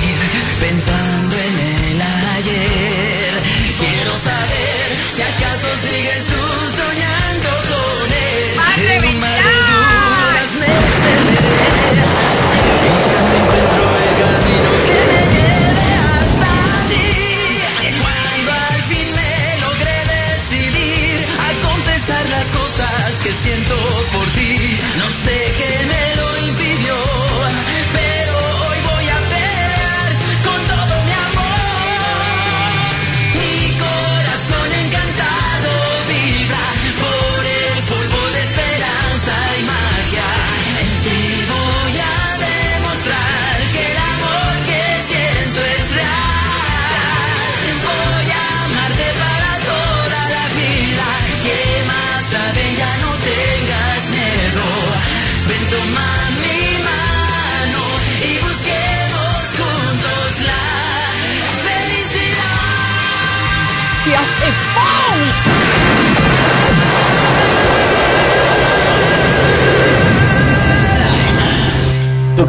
pensando en el ayer. Quiero saber si acaso sigues tú soñando con él.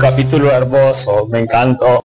Capítulo hermoso, me encantó.